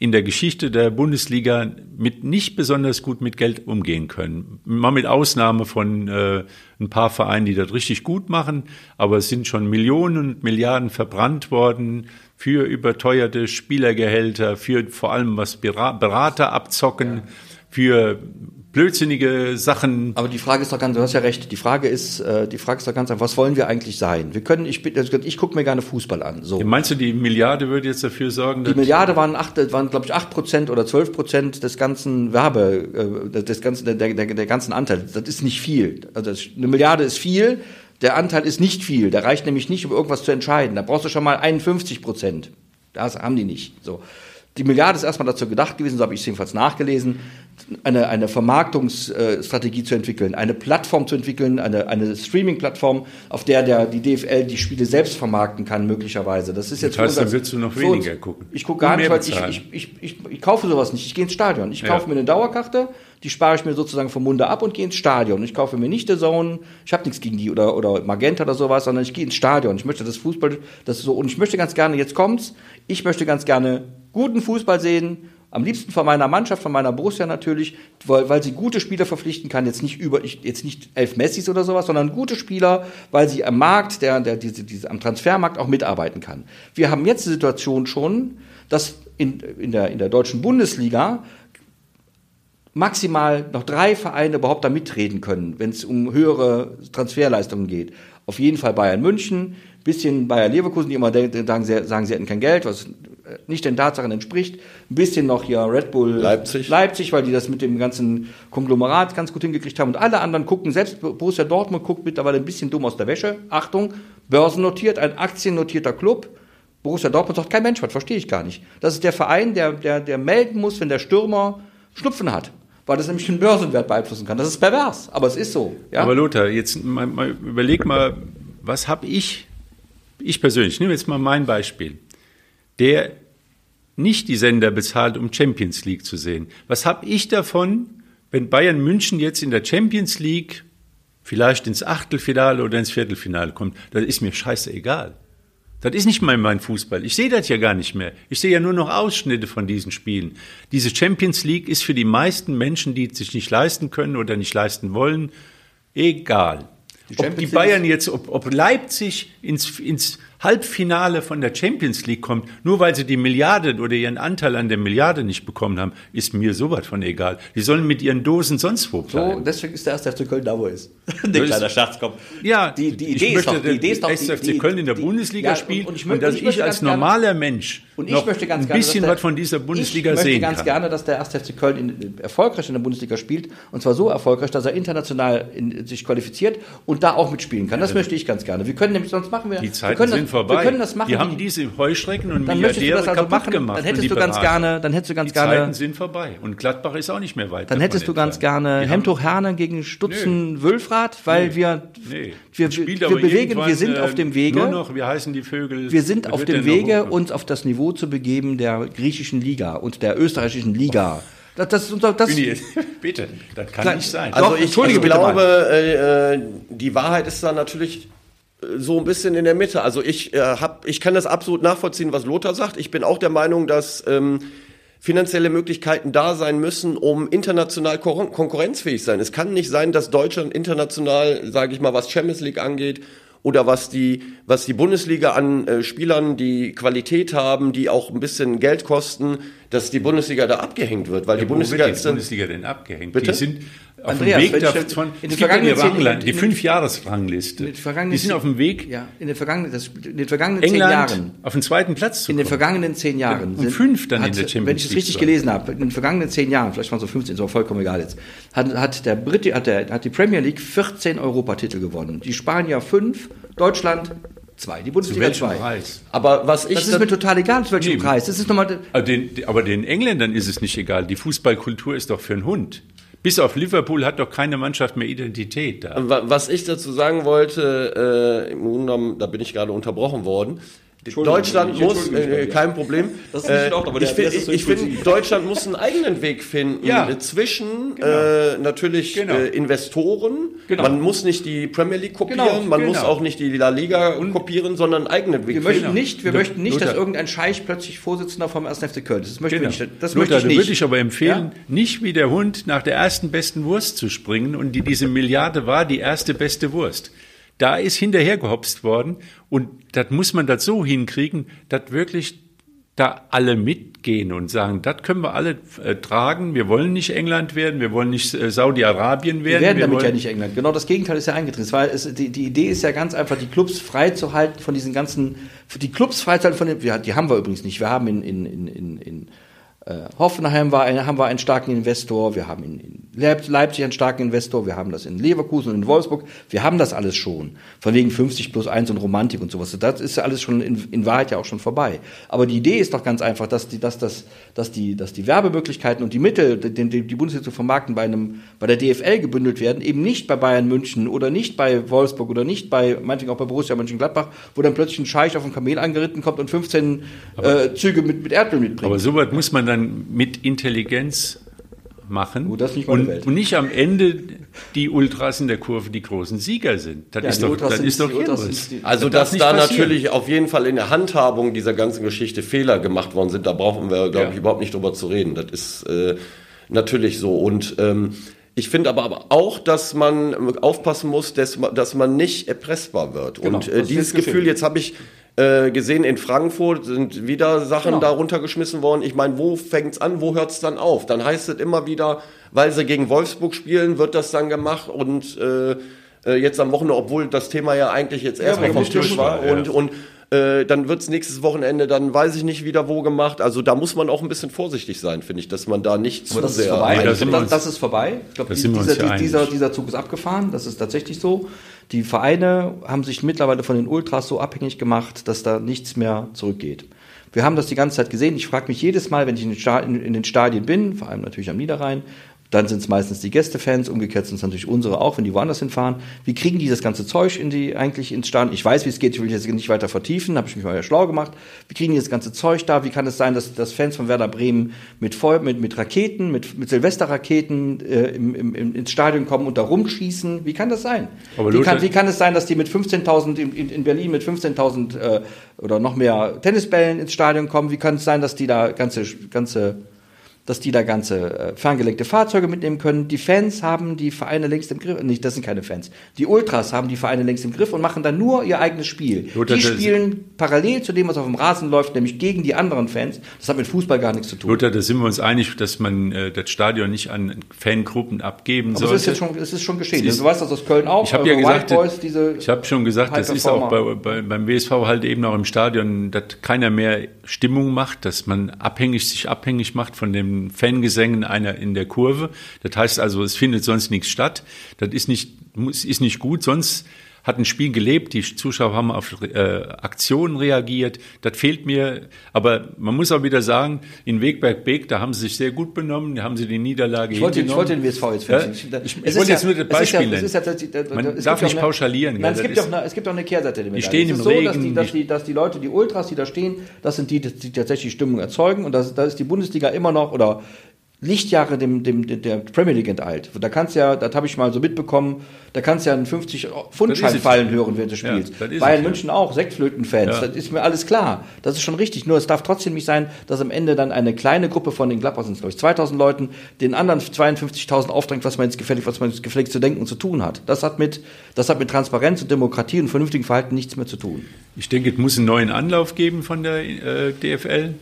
in der Geschichte der Bundesliga mit nicht besonders gut mit Geld umgehen können. Mal mit Ausnahme von äh, ein paar Vereinen, die das richtig gut machen, aber es sind schon Millionen und Milliarden verbrannt worden für überteuerte Spielergehälter, für vor allem was Berater abzocken, für blödsinnige Sachen. Aber die Frage ist doch ganz, du hast ja recht, die Frage ist, äh, die Frage ist doch ganz einfach, was wollen wir eigentlich sein? Wir können, ich, also ich gucke mir gerne Fußball an. So. Meinst du, die Milliarde würde jetzt dafür sorgen? Die Milliarde waren, acht, waren glaube ich, acht Prozent oder zwölf Prozent des ganzen Werbe, äh, des ganzen, der, der, der ganzen Anteil. Das ist nicht viel. Also eine Milliarde ist viel, der Anteil ist nicht viel. Der reicht nämlich nicht, um irgendwas zu entscheiden. Da brauchst du schon mal 51 Prozent. Das haben die nicht. So. Die Milliarde ist erstmal dazu gedacht gewesen, so habe ich es jedenfalls nachgelesen, eine, eine Vermarktungsstrategie zu entwickeln, eine Plattform zu entwickeln, eine, eine Streaming-Plattform, auf der der, die DFL die Spiele selbst vermarkten kann, möglicherweise. Das ist jetzt das heißt, dann willst du noch weniger gucken. Ich gucke gar nicht, weil ich, ich, ich, ich, ich kaufe sowas nicht. Ich gehe ins Stadion. Ich kaufe ja. mir eine Dauerkarte, die spare ich mir sozusagen vom Munde ab und gehe ins Stadion. Ich kaufe mir nicht The Zone, ich habe nichts gegen die oder, oder Magenta oder sowas, sondern ich gehe ins Stadion. Ich möchte das Fußball, das ist so, und ich möchte ganz gerne, jetzt kommt's, ich möchte ganz gerne guten Fußball sehen, am liebsten von meiner Mannschaft, von meiner Borussia natürlich, weil, weil sie gute Spieler verpflichten kann, jetzt nicht über, jetzt nicht elf Messis oder sowas, sondern gute Spieler, weil sie am Markt, der, der, diese, diese, am Transfermarkt auch mitarbeiten kann. Wir haben jetzt die Situation schon, dass in, in, der, in der deutschen Bundesliga maximal noch drei Vereine überhaupt da mitreden können, wenn es um höhere Transferleistungen geht. Auf jeden Fall Bayern München, bisschen Bayer Leverkusen, die immer sagen, sie, hätten kein Geld, was nicht den Tatsachen entspricht. Ein bisschen noch hier Red Bull Leipzig. Leipzig, weil die das mit dem ganzen Konglomerat ganz gut hingekriegt haben. Und alle anderen gucken, selbst Borussia Dortmund guckt mittlerweile ein bisschen dumm aus der Wäsche. Achtung, börsennotiert, ein aktiennotierter Club. Borussia Dortmund sagt, kein Mensch was, verstehe ich gar nicht. Das ist der Verein, der, der, der melden muss, wenn der Stürmer Schnupfen hat weil das nämlich den Börsenwert beeinflussen kann. Das ist pervers, aber es ist so. Ja? Aber Lothar, jetzt mal, mal überleg mal, was habe ich, ich persönlich, ich nehme jetzt mal mein Beispiel der nicht die Sender bezahlt, um Champions League zu sehen. Was habe ich davon, wenn Bayern München jetzt in der Champions League vielleicht ins Achtelfinale oder ins Viertelfinale kommt, das ist mir scheißegal. Das ist nicht mal mein Fußball. Ich sehe das ja gar nicht mehr. Ich sehe ja nur noch Ausschnitte von diesen Spielen. Diese Champions League ist für die meisten Menschen, die es sich nicht leisten können oder nicht leisten wollen, egal. Die ob die Bayern jetzt, ob, ob Leipzig ins, ins Halbfinale von der Champions League kommt, nur weil sie die Milliarde oder ihren Anteil an der Milliarde nicht bekommen haben, ist mir sowas von egal. Die sollen mit ihren Dosen sonst wo bleiben. So, deswegen ist der erste FC Köln da, wo ist. der kleine Scherzkopf. Ja, die, die Idee ist doch, die Idee ist doch, die, FC Köln in der die, Bundesliga ja, spielt und, und, ich möchte, und dass ich, ich als normaler Mensch und ich möchte ganz ein bisschen was von dieser Bundesliga sehen Ich möchte ganz gerne, dass der erste FC Köln in, erfolgreich in der Bundesliga spielt und zwar so erfolgreich, dass er international in, sich qualifiziert und da auch mitspielen kann. Das ja, möchte ich ganz gerne. Wir können nämlich sonst machen wir. Die Zeiten wir sind das, vorbei. Wir können das machen die haben diese Heuschrecken und dann Milliardäre also kaputt machen, gemacht. Dann hättest du ganz gerne, dann hättest du ganz die gerne. Die Zeiten sind vorbei und Gladbach ist auch nicht mehr weit. Dann hättest du ganz gerne Hemtuch Herne gegen Stutzen Wülfrath, weil nee. wir nee. wir, wir, wir bewegen, wir sind auf dem Wege. Nur noch, wir heißen die Vögel. Wir sind auf dem Wege, uns auf das Niveau zu begeben der griechischen Liga und der österreichischen Liga. Das, das, das, das bitte, das kann nicht sein. Also ich, ich glaube, äh, äh, die Wahrheit ist da natürlich so ein bisschen in der Mitte. Also ich äh, hab, ich kann das absolut nachvollziehen, was Lothar sagt. Ich bin auch der Meinung, dass ähm, finanzielle Möglichkeiten da sein müssen, um international konkurrenzfähig sein. Es kann nicht sein, dass Deutschland international, sage ich mal, was Champions League angeht oder was die was die Bundesliga an äh, Spielern, die Qualität haben, die auch ein bisschen Geld kosten, dass die Bundesliga da abgehängt wird, weil ja, die Bundesliga wird die Bundesliga denn abgehängt? Bitte? Die sind auf Andreas, dem Weg davon, in den vergangenen zehn Jahren, die Fünf-Jahres-Rangliste. Die sind auf dem Weg. Ja, in den vergangenen, das, in den vergangenen England zehn Jahren. auf den zweiten Platz zu kommen. In den vergangenen zehn Jahren. Um fünf dann hat, in der Champions League. Wenn ich es richtig gelesen habe, in den vergangenen zehn Jahren, vielleicht waren es so 15, ist aber vollkommen egal jetzt, hat, hat der Brit, hat, der, hat die Premier League 14 Europatitel gewonnen. Die Spanier fünf, Deutschland zwei, die Bundesliga zwei. Preis? Aber was ich das ist mir total egal, zu welchem Preis. Das ist nochmal. Aber den, aber den Engländern ist es nicht egal. Die Fußballkultur ist doch für einen Hund. Bis auf Liverpool hat doch keine Mannschaft mehr Identität da. Was ich dazu sagen wollte, äh, im Grunde genommen, da bin ich gerade unterbrochen worden. Deutschland muss, äh, kein Problem. Das ist nicht äh, aber ich, ich, ich finde, Deutschland muss einen eigenen Weg finden ja. zwischen genau. äh, natürlich genau. äh, Investoren. Genau. Man muss nicht die Premier League kopieren, genau. man muss genau. auch nicht die La Liga Und kopieren, sondern einen eigenen Weg wir finden. Möchten nicht, wir möchten nicht, dass irgendein Scheich plötzlich Vorsitzender vom 1. FC Köln ist. Das wir genau. nicht. Das Lothar, möchte ich nicht. würde ich aber empfehlen, ja? nicht wie der Hund nach der ersten besten Wurst zu springen und die, diese Milliarde war die erste beste Wurst da ist hinterhergehopst worden und das muss man das so hinkriegen, dass wirklich da alle mitgehen und sagen, das können wir alle äh, tragen. Wir wollen nicht England werden, wir wollen nicht äh, Saudi-Arabien werden. Wir werden wir damit ja nicht England. Genau das Gegenteil ist ja eingetreten. Weil es, die, die Idee ist ja ganz einfach, die Clubs freizuhalten von diesen ganzen, die Clubs freizuhalten von den, die haben wir übrigens nicht. Wir haben in, in, in, in äh, Hoffenheim war ein, haben wir einen starken Investor, wir haben in, Leipzig einen starken Investor, wir haben das in Leverkusen und in Wolfsburg, wir haben das alles schon. Von wegen 50 plus 1 und Romantik und sowas. Das ist ja alles schon in, in Wahrheit ja auch schon vorbei. Aber die Idee ist doch ganz einfach, dass die, dass das, dass die, dass die Werbemöglichkeiten und die Mittel, die, die, die Bundesliga zu vermarkten, bei einem, bei der DFL gebündelt werden, eben nicht bei Bayern München oder nicht bei Wolfsburg oder nicht bei, meinetwegen auch bei Borussia Mönchengladbach, wo dann plötzlich ein Scheich auf ein Kamel angeritten kommt und 15 äh, Züge mit, mit Erdöl mitbringt. Aber so weit muss man dann mit Intelligenz machen oh, nicht und, und, nicht am Ende die Ultras in der Kurve die großen Sieger sind. Das ja, ist doch, das ist doch die, Also, das dass da passieren. natürlich auf jeden Fall in der Handhabung dieser ganzen Geschichte Fehler gemacht worden sind, da brauchen wir, glaube ja. ich, überhaupt nicht drüber zu reden. Das ist äh, natürlich so. Und ähm, ich finde aber auch, dass man aufpassen muss, dass, dass man nicht erpressbar wird. Genau, und äh, dieses Gefühl, jetzt habe ich äh, gesehen, in Frankfurt sind wieder Sachen genau. da runtergeschmissen worden. Ich meine, wo fängt's an, wo hört's dann auf? Dann heißt es immer wieder, weil sie gegen Wolfsburg spielen, wird das dann gemacht und äh, äh jetzt am Wochenende, obwohl das Thema ja eigentlich jetzt erstmal ja, vom Tisch war, ja. und, und äh, dann wird's nächstes Wochenende, dann weiß ich nicht wieder wo gemacht. Also da muss man auch ein bisschen vorsichtig sein, finde ich, dass man da nicht zu das sehr... Ist vorbei. Das, das, das, ist vorbei. Ich glaube, dieser, dieser, dieser Zug ist abgefahren. Das ist tatsächlich so. Die Vereine haben sich mittlerweile von den Ultras so abhängig gemacht, dass da nichts mehr zurückgeht. Wir haben das die ganze Zeit gesehen. Ich frage mich jedes Mal, wenn ich in den Stadien bin, vor allem natürlich am Niederrhein, Dann sind es meistens die Gästefans, umgekehrt sind es natürlich unsere auch, wenn die woanders hinfahren. Wie kriegen die das ganze Zeug in die, eigentlich ins Stand? Ich weiß, wie es geht, ich will jetzt nicht weiter vertiefen, habe ich mich mal ja schlau gemacht. Wie kriegen die das ganze Zeug da? Wie kann es sein, dass, dass Fans von Werder Bremen mit, Feu mit, mit Raketen, mit, mit Silvesterraketen äh, im, im, ins Stadion kommen und da rumschießen? Wie kann das sein? Aber wie, kann, wie kann es sein, dass die mit 15.000 in, in, in Berlin mit 15.000 äh, oder noch mehr Tennisbällen ins Stadion kommen? Wie kann es sein, dass die da ganze, ganze dass die da ganze äh, ferngelenkte Fahrzeuge mitnehmen können. Die Fans haben die Vereine längst im Griff. Nicht, das sind keine Fans. Die Ultras haben die Vereine längst im Griff und machen dann nur ihr eigenes Spiel. Lothar, die spielen parallel zu dem, was auf dem Rasen läuft, nämlich gegen die anderen Fans. Das hat mit Fußball gar nichts zu tun. Lothar, da sind wir uns einig, dass man äh, das Stadion nicht an Fangruppen abgeben Aber sollte. es ist jetzt schon, es ist schon geschehen. Es ist- du weißt das aus Köln auch. Ich habe ja eure gesagt, Boys, diese ich habe schon gesagt, das ist auch bei, bei, beim WSV halt eben auch im Stadion, dass keiner mehr Stimmung macht, dass man abhängig sich abhängig macht von den Fangesängen einer in der Kurve. Das heißt also, es findet sonst nichts statt. Das ist nicht ist nicht gut. Sonst hat ein Spiel gelebt, die Zuschauer haben auf äh, Aktionen reagiert. Das fehlt mir. Aber man muss auch wieder sagen, in Wegberg-Beek, da haben sie sich sehr gut benommen, da haben sie die Niederlage Ich wollte, ich wollte den WSV jetzt Ja, feststellen. ich- ich wollte jetzt nur das ja- Beispiel ist ja da- Man darf nicht ja eine- pauschalieren, Nein, es gibt, ja auch ist- eine, es gibt auch eine Kehrseite der Medaille. stehen es im ist so, dass Regen, die, dass, die- die, dass die Leute, die Ultras, die da stehen, das sind die, die tatsächlich Stimmung erzeugen. Und da ist die Bundesliga immer noch, oder Lichtjahre dem, dem, dem, der Premier League enteilt. Da kannst ja, das habe ich mal so mitbekommen, da kannst ja einen 50-Pfund-Schein Das ist es. fallen hören während des Ja, Spiels. das ist Bayern ja. München auch, Sektflötenfans, Ja. das ist mir alles klar. Das ist schon richtig. Nur es darf trotzdem nicht sein, dass am Ende dann eine kleine Gruppe von den Gladbach sind glaube ich, 2000 Leuten, den anderen 52.000 aufdrängt, was man jetzt gefällig, was man jetzt gefällig zu denken und zu tun hat. Das hat mit, das hat mit Transparenz und Demokratie und vernünftigem Verhalten nichts mehr zu tun. Ich denke, es muss einen neuen Anlauf geben von der äh, DFL.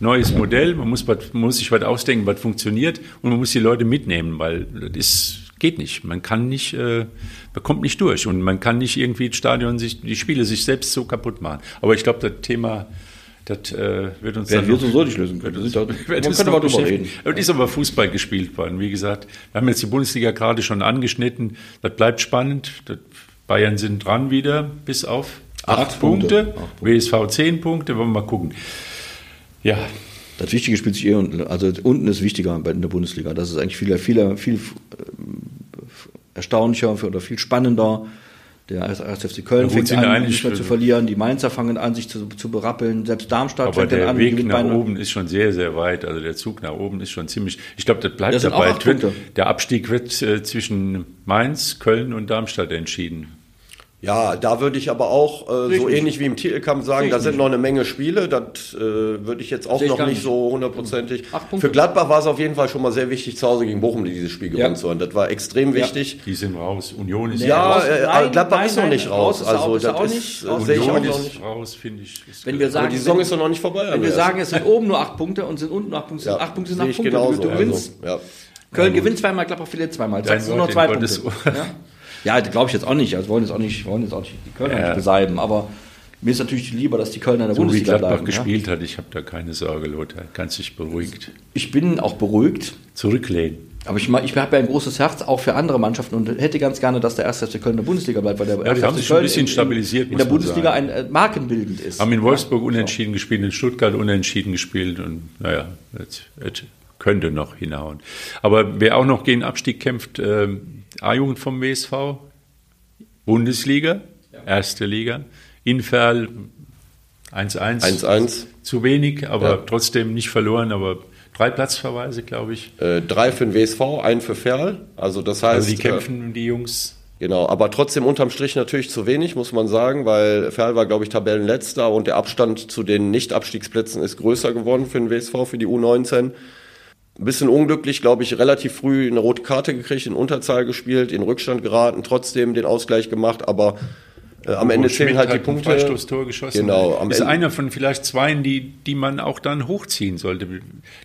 Neues Modell, man muss, man muss sich was ausdenken, was funktioniert und man muss die Leute mitnehmen, weil das ist, geht nicht. Man kann nicht, äh, man kommt nicht durch und man kann nicht irgendwie das Stadion sich, die Spiele sich selbst so kaputt machen. Aber ich glaube, das Thema, das äh, wird uns Werden dann wir noch- sowieso nicht lösen können. Das ist wird man uns mal drüber beschäftigen. reden. Es ist aber Fußball gespielt worden. Wie gesagt, wir haben jetzt die Bundesliga gerade schon angeschnitten. Das bleibt spannend. Das Bayern sind dran wieder, bis auf acht, Acht Punkte. Punkte. Acht WSV zehn Punkte. Wollen wir mal gucken. Ja, Das Wichtige spielt sich eh unten. Also unten ist wichtiger in der Bundesliga. Das ist eigentlich viel, viel, viel ähm, erstaunlicher oder viel spannender. Der 1. FC Köln fängt an, nicht mehr zu verlieren. Die Mainzer fangen an, sich zu, zu berappeln. Selbst Darmstadt aber fängt dann der an, Weg gewinnt nach oben ist schon sehr, sehr weit. Also der Zug nach oben ist schon ziemlich. Ich glaube, das bleibt Das dabei. Der Abstieg wird äh, zwischen Mainz, Köln und Darmstadt entschieden. Ja, da würde ich aber auch äh, so ähnlich wie im Titelkampf sagen, da sind nicht. noch eine Menge Spiele. Das äh, würde ich jetzt auch Sehe ich noch nicht so hundertprozentig. Für Gladbach war es auf jeden Fall schon mal sehr wichtig, zu Hause gegen Bochum dieses Spiel gewonnen Ja. zu haben. Das war extrem wichtig. Die sind raus. Union ist Ja, raus. äh, Nein, Gladbach nein, ist noch nein, nicht raus raus. auch- Also ist das auch ist, nicht. äh, sehe ich auch Union noch ist nicht. raus, finde ich. Ist Wenn wir sagen, Aber die Saison wenn, ist doch noch nicht vorbei. wenn wir sagen, es sind oben nur acht Punkte und sind unten nur acht Punkte, sind ja, acht Punkte sind acht ich Punkte. genauso. du gewinnst. Also, ja. Köln gewinnt zweimal, Gladbach verliert zweimal. Zack, sind nur noch zwei Punkte. Ja, ja glaube ich jetzt auch nicht. Also wollen jetzt auch nicht, wollen jetzt auch nicht die Kölner Ja. nicht besalben. Aber mir ist natürlich lieber, dass die Kölner in der So wie Bundesliga Gladbach bleiben. Ja? gespielt hat, ich habe da keine Sorge, Lothar. Ganz sich beruhigt. Ich bin auch beruhigt. Zurücklehnen. Aber ich, ich habe ja ein großes Herz auch für andere Mannschaften und hätte ganz gerne, dass der 1. FC Köln in der Bundesliga bleibt, weil der die 1. haben sich schon ein Köln bisschen in, stabilisiert, in, der Bundesliga sagen. ein äh, markenbildend ist. Haben in Wolfsburg unentschieden gespielt, in Stuttgart unentschieden gespielt und naja, jetzt, jetzt könnte noch hinhauen. Aber wer auch noch gegen Abstieg kämpft, ähm, A-Jugend vom WSV, Bundesliga, erste Liga, Inferl 1-1. 1-1. Zu wenig, aber Ja. trotzdem nicht verloren, aber drei Platzverweise, glaube ich. Äh, drei für den WSV, einen für Ferl. Also das heißt, Also die äh, kämpfen, die Jungs. Genau, aber trotzdem unterm Strich natürlich zu wenig, muss man sagen, weil Ferl war, glaube ich, Tabellenletzter und der Abstand zu den Nicht-Abstiegsplätzen ist größer geworden für den WSV, für die U19. Ein bisschen unglücklich, glaube ich, relativ früh eine rote Karte gekriegt, in Unterzahl gespielt, in Rückstand geraten, trotzdem den Ausgleich gemacht, aber äh, am Ende zählen halt die Punkte. Freistoßtor geschossen. Genau, am ist Ende- einer von vielleicht zweien, die, die man auch dann hochziehen sollte.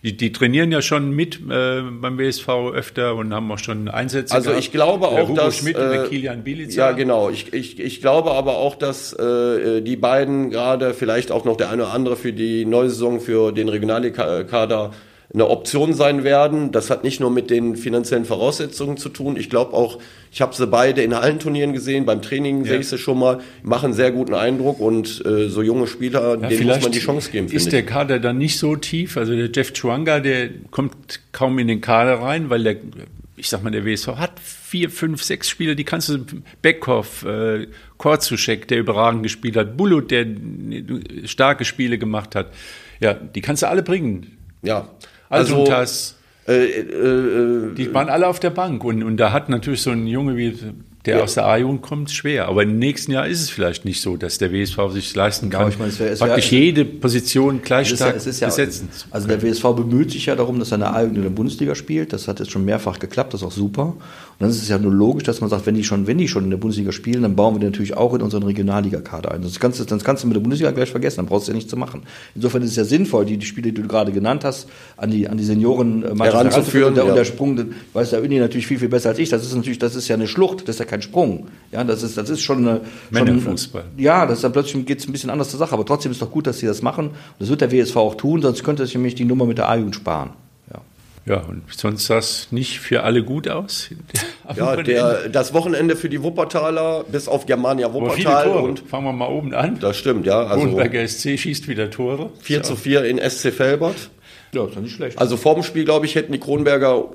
Die, die trainieren ja schon mit äh, beim WSV öfter und haben auch schon Einsätze Also gehabt. ich glaube der auch, Hugo dass Schmidt und der äh, Kilian Bilica. Ja, genau. Ich, ich, ich glaube aber auch, dass äh, die beiden gerade vielleicht auch noch der eine oder andere für die neue Saison für den Regionalkader eine Option sein werden. Das hat nicht nur mit den finanziellen Voraussetzungen zu tun. Ich glaube auch, ich habe sie beide in allen Turnieren gesehen. Beim Training ja. sehe ich sie schon mal, machen einen sehr guten Eindruck und äh, so junge Spieler, ja, denen muss man die Chance geben. Ist der Kader dann nicht so tief? Also der Jeff Chuanga, der kommt kaum in den Kader rein, weil der, ich sag mal, der WSV hat vier, fünf, sechs Spieler, die kannst du, Beckhoff, äh, Korzuschek, der überragend gespielt hat, Bulut, der starke Spiele gemacht hat. Ja, die kannst du alle bringen. Ja, also, also äh, äh, die waren alle auf der Bank und, und da hat natürlich so ein Junge wie der ja. aus der A-Jugend kommt, schwer. Aber im nächsten Jahr ist es vielleicht nicht so, dass der WSV sich leisten kann, ja, ich meine, es wär, es praktisch wär, jede Position gleich stark es ist ja, besetzen. Also der WSV bemüht sich ja darum, dass er eine A-Jugend in der Bundesliga spielt. Das hat jetzt schon mehrfach geklappt, das ist auch super. Und dann ist es ja nur logisch, dass man sagt, wenn die schon, wenn die schon in der Bundesliga spielen, dann bauen wir die natürlich auch in unseren Regionalliga-Kader ein. Das kannst, du, das kannst du mit der Bundesliga gleich vergessen, dann brauchst du ja nichts zu machen. Insofern ist es ja sinnvoll, die, die Spiele, die du gerade genannt hast, an die, an die Senioren äh, heranzuführen. Und der, ja. und der Sprung, weiß der Uni natürlich viel, viel besser als ich. Das ist natürlich, das ist ja eine Schlucht, das ist ja kein Sprung. Ja, das ist, das ist schon eine. Männerfußball. Ja, das ist dann plötzlich geht es ein bisschen anders zur Sache. Aber trotzdem ist es doch gut, dass sie das machen. Das wird der WSV auch tun, sonst könnte es nämlich die Nummer mit der A-Jugend sparen. Ja. Und sonst sah es nicht für alle gut aus. ja, der, das Wochenende für die Wuppertaler bis auf Germania Wuppertal. Und Fangen wir mal oben an. Das stimmt, ja. Also Hohenberger SC schießt wieder Tore. 4 zu 4 in SC Felbert. Ja, ist doch nicht schlecht. Also vor dem Spiel, glaube ich, hätten die Kronberger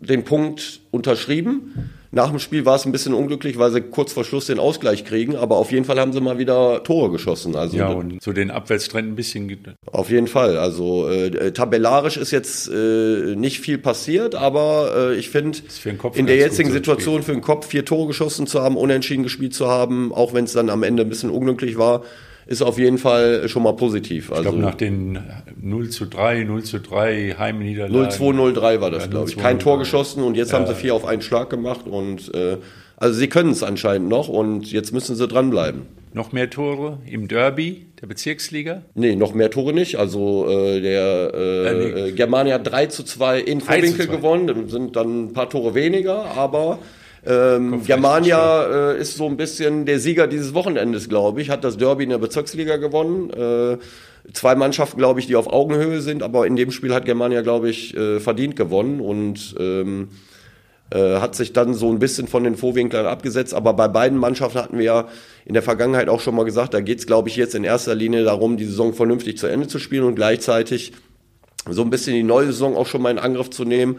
den Punkt unterschrieben. Nach dem Spiel war es ein bisschen unglücklich, weil sie kurz vor Schluss den Ausgleich kriegen, aber auf jeden Fall haben sie mal wieder Tore geschossen. Also ja, und so den Abwärtstrend ein bisschen. Auf jeden Fall. Also äh, tabellarisch ist jetzt äh, nicht viel passiert, aber äh, ich finde, in der jetzigen Situation für den Kopf vier Tore geschossen zu haben, unentschieden gespielt zu haben, auch wenn es dann am Ende ein bisschen unglücklich war, ist auf jeden Fall schon mal positiv. Also ich glaube, nach den 0 zu 3, 0 zu 3 Heimniederlagen. 0-2, 0-3 war das, ja, glaube ich. Kein Tor geschossen und jetzt ja. haben sie vier auf einen Schlag gemacht und äh, also sie können es anscheinend noch und jetzt müssen sie dranbleiben. Noch mehr Tore im Derby der Bezirksliga? Nee, noch mehr Tore nicht. Also äh, der äh, nee. Äh, Germania hat 3 zu 2 in Vorwinkel gewonnen, sind dann ein paar Tore weniger, aber ähm, Germania äh, ist so ein bisschen der Sieger dieses Wochenendes, glaube ich, hat das Derby in der Bezirksliga gewonnen. Äh, zwei Mannschaften, glaube ich, die auf Augenhöhe sind, aber in dem Spiel hat Germania, glaube ich, äh, verdient gewonnen und ähm, äh, hat sich dann so ein bisschen von den Vorwinklern abgesetzt. Aber bei beiden Mannschaften hatten wir ja in der Vergangenheit auch schon mal gesagt, da geht es, glaube ich, jetzt in erster Linie darum, die Saison vernünftig zu Ende zu spielen und gleichzeitig so ein bisschen die neue Saison auch schon mal in Angriff zu nehmen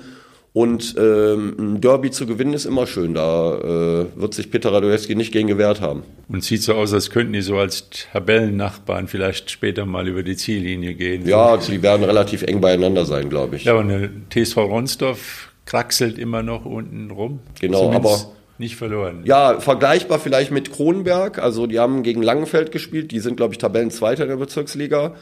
und ähm, ein Derby zu gewinnen ist immer schön. Da äh, wird sich Peter Radojewski nicht gegen gewehrt haben. Und sieht so aus, als könnten die so als Tabellennachbarn vielleicht später mal über die Ziellinie gehen. Ja, die werden relativ eng beieinander sein, glaube ich. Ja, und der TSV Ronsdorf kraxelt immer noch unten rum. Genau, Zumindest aber nicht verloren. Ja, vergleichbar vielleicht mit Kronenberg. Also die haben gegen Langenfeld gespielt. Die sind, glaube ich, Tabellenzweiter in der Bezirksliga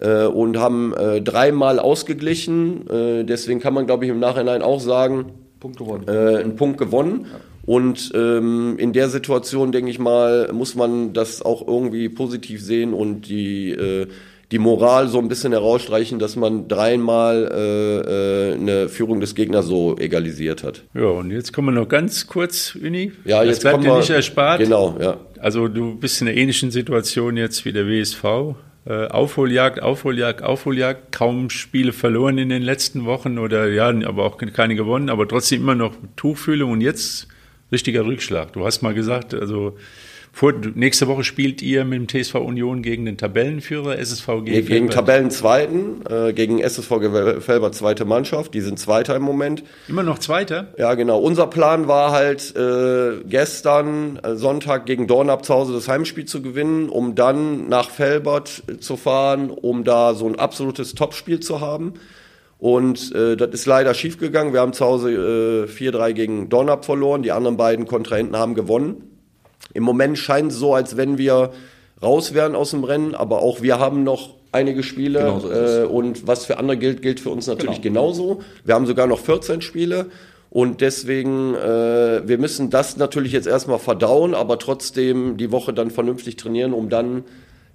äh, und haben äh, dreimal ausgeglichen. Äh, deswegen kann man, glaube ich, im Nachhinein auch sagen, Punkt gewonnen. Äh, einen Punkt gewonnen. Ja. Und ähm, in der Situation, denke ich mal, muss man das auch irgendwie positiv sehen und die, äh, die Moral so ein bisschen herausstreichen, dass man dreimal äh, äh, eine Führung des Gegners so egalisiert hat. Ja, und jetzt kommen wir noch ganz kurz, Uni. Ja, das jetzt bleibt dir nicht erspart. Genau, ja. Also du bist in einer ähnlichen Situation jetzt wie der WSV. Äh, Aufholjagd, Aufholjagd, Aufholjagd, kaum Spiele verloren in den letzten Wochen oder ja, aber auch keine gewonnen, aber trotzdem immer noch Tuchfühlung und jetzt richtiger Rückschlag. Du hast mal gesagt, also vor, nächste Woche spielt ihr mit dem TSV Union gegen den Tabellenführer SSV gegen, gegen Tabellenzweiten, äh, gegen SSV Felber zweite Mannschaft. Die sind Zweiter im Moment. Immer noch Zweiter? Ja, genau. Unser Plan war halt äh, gestern äh, Sonntag gegen Dornab zu Hause das Heimspiel zu gewinnen, um dann nach Felbert zu fahren, um da so ein absolutes Topspiel zu haben. Und äh, das ist leider schiefgegangen. Wir haben zu Hause äh, 4-3 gegen Dornab verloren. Die anderen beiden Kontrahenten haben gewonnen. Im Moment scheint es so, als wenn wir raus wären aus dem Rennen, aber auch wir haben noch einige Spiele genau so äh, und was für andere gilt, gilt für uns natürlich genau. genauso. Wir haben sogar noch 14 Spiele und deswegen, äh, wir müssen das natürlich jetzt erstmal verdauen, aber trotzdem die Woche dann vernünftig trainieren, um dann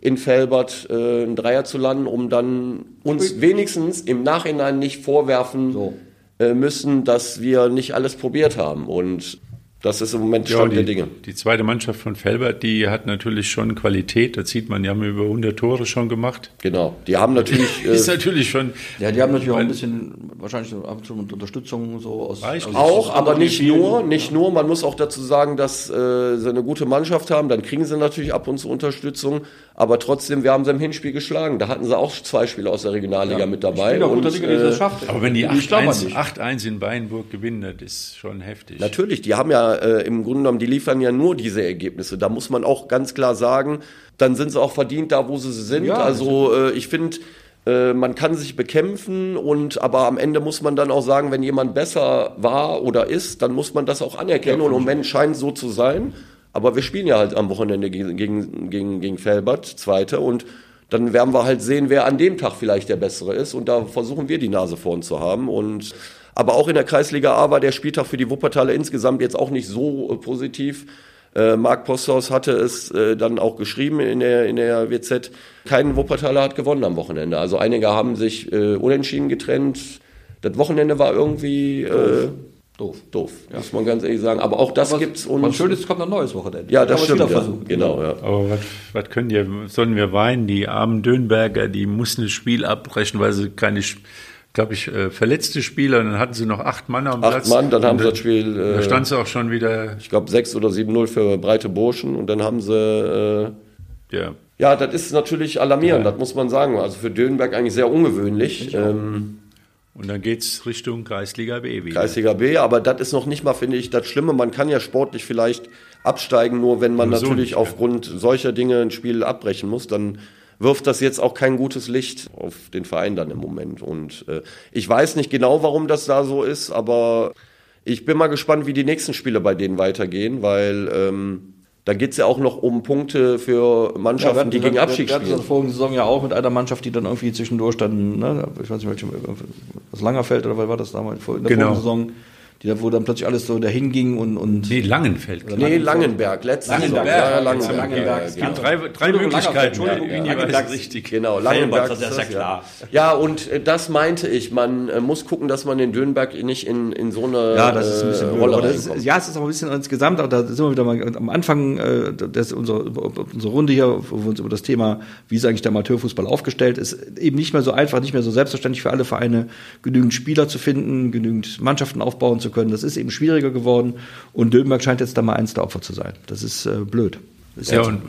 in Felbert äh, einen Dreier zu landen, um dann uns wenigstens im Nachhinein nicht vorwerfen so. äh, müssen, dass wir nicht alles probiert haben. Und Das ist im Moment Stand die, der Dinge. Die zweite Mannschaft von Felbert, die hat natürlich schon Qualität. Das sieht man, die haben über 100 Tore schon gemacht. Genau. Die haben natürlich. ist natürlich schon. Ja, die haben natürlich auch ein bisschen, wahrscheinlich ab und zu mit Unterstützung so aus. Aus Auch, aus aber nicht Spielen. nur, nicht nur. Man muss auch dazu sagen, dass äh, sie eine gute Mannschaft haben. Dann kriegen sie natürlich ab und zu Unterstützung. Aber trotzdem, wir haben sie im Hinspiel geschlagen. Da hatten sie auch zwei Spieler aus der Regionalliga mit dabei. Guter Und, das äh, schafft. Aber wenn die Ich glaube 8-1 nicht. 8-1 in Beinburg gewinnen, das ist schon heftig. Natürlich, die haben ja äh, im Grunde genommen, die liefern ja nur diese Ergebnisse. Da muss man auch ganz klar sagen, dann sind sie auch verdient da, wo sie sind. Ja, also äh, ich finde, äh, man kann sich bekämpfen und aber am Ende muss man dann auch sagen, wenn jemand besser war oder ist, dann muss man das auch anerkennen. und im Moment scheint so zu sein. Aber wir spielen ja halt am Wochenende gegen, gegen, gegen, gegen Felbert, Zweite, und dann werden wir halt sehen, wer an dem Tag vielleicht der Bessere ist. Und da versuchen wir die Nase vorn zu haben. Und aber auch in der Kreisliga A war der Spieltag für die Wuppertaler insgesamt jetzt auch nicht so äh, positiv. Äh, Marc Posthaus hatte es äh, dann auch geschrieben in der, in der WZ. Kein Wuppertaler hat gewonnen am Wochenende. Also einige haben sich äh, unentschieden getrennt. Das Wochenende war irgendwie äh, Doof. doof, muss man ganz ehrlich sagen. Aber auch das Was- gibt's. Was schön ist, es kommt ein neues Wochenende. Ja, das stimmt. Ja. versuchen. Genau, ja. Aber was, was können die, sollen wir weinen? Die armen Dönberger, die mussten das Spiel abbrechen, weil sie keine, glaube ich, äh, verletzte Spieler, und dann hatten sie noch acht Mann am Acht Platz. Mann, dann haben sie das Spiel, Da äh, stand sie auch schon wieder, ich glaube, 6 oder 7-0 für breite Burschen und dann haben sie äh, ja. Ja, das ist natürlich alarmierend, das muss man sagen. Also für Dönenberg eigentlich sehr ungewöhnlich. Ähm, Und dann geht's Richtung Kreisliga B wieder. Kreisliga B, aber das ist noch nicht mal, finde ich, das Schlimme. Man kann ja sportlich vielleicht absteigen, nur wenn man Nur so natürlich nicht, aufgrund solcher Dinge ein Spiel abbrechen muss, dann wirft das jetzt auch kein gutes Licht auf den Verein dann im Moment. Und äh, ich weiß nicht genau, warum das da so ist, aber ich bin mal gespannt, wie die nächsten Spiele bei denen weitergehen, weil ähm, da geht's ja auch noch um Punkte für Mannschaften, die gegen Abstieg Wir hatten spielen. das vorigen Saison ja auch mit einer Mannschaft, die dann irgendwie zwischendurch dann, ne, ich weiß nicht, welche, was Langerfeld oder was war das damals, in der Genau. vorigen Saison, die da, wo dann plötzlich alles so dahin ging und, und Nee, Langenfeld. ich. Nee, Langenberg, letzte Langenberg, Saison. Ja, ja, Langenberg. Langenberg. ja, Es genau. Drei, drei Möglichkeiten. Entschuldigung, ja, Langenberg. das ist richtig. Genau, Langenberg. das ist ja klar. Ja, und äh, das meinte ich. Man äh, muss gucken, dass man den Dönberg nicht in, in so eine Ja, das ist ein bisschen äh. Rolle Aber das ist, reinkommt. ja, es ist auch ein bisschen insgesamt, auch da sind wir wieder mal am Anfang äh, des, unserer, unsere Runde hier, wo wir uns über das Thema, wie ist eigentlich der Amateurfußball aufgestellt ist, eben nicht mehr so einfach, nicht mehr so selbstverständlich für alle Vereine, genügend Spieler zu finden, genügend Mannschaften aufbauen zu können. Das ist eben schwieriger geworden und Dönberg scheint jetzt da mal eins der Opfer zu sein. Das ist äh, blöd. Das ist Ja, und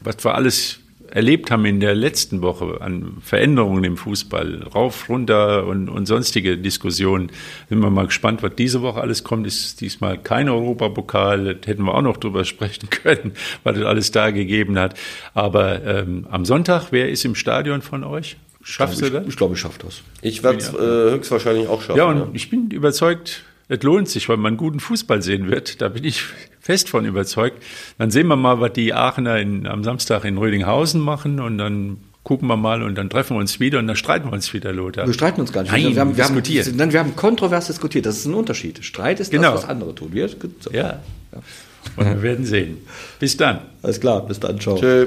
was wir alles erlebt haben in der letzten Woche an Veränderungen im Fußball, rauf, runter und, und sonstige Diskussionen, sind wir mal gespannt, was diese Woche alles kommt. Ist diesmal kein Europapokal, das hätten wir auch noch drüber sprechen können, was es alles da gegeben hat. Aber ähm, am Sonntag, wer ist im Stadion von euch? Schaffst du das? ich, ich glaube, ich schaffe das. Ich werde es äh, höchstwahrscheinlich auch schaffen. Ja, und ich bin überzeugt, es lohnt sich, weil man guten Fußball sehen wird. Da bin ich fest von überzeugt. Dann sehen wir mal, was die Aachener in, am Samstag in Rödinghausen machen und dann gucken wir mal und dann treffen wir uns wieder und dann streiten wir uns wieder, Lothar. Wir streiten uns gar nicht. Nein, wir, haben, wir, haben, diskutieren. nein, wir haben kontrovers diskutiert. Das ist ein Unterschied. Streit ist Genau. das, was andere tun. Wir, so. Ja. Und wir werden sehen. Bis dann. Alles klar, bis dann, ciao. Tschö.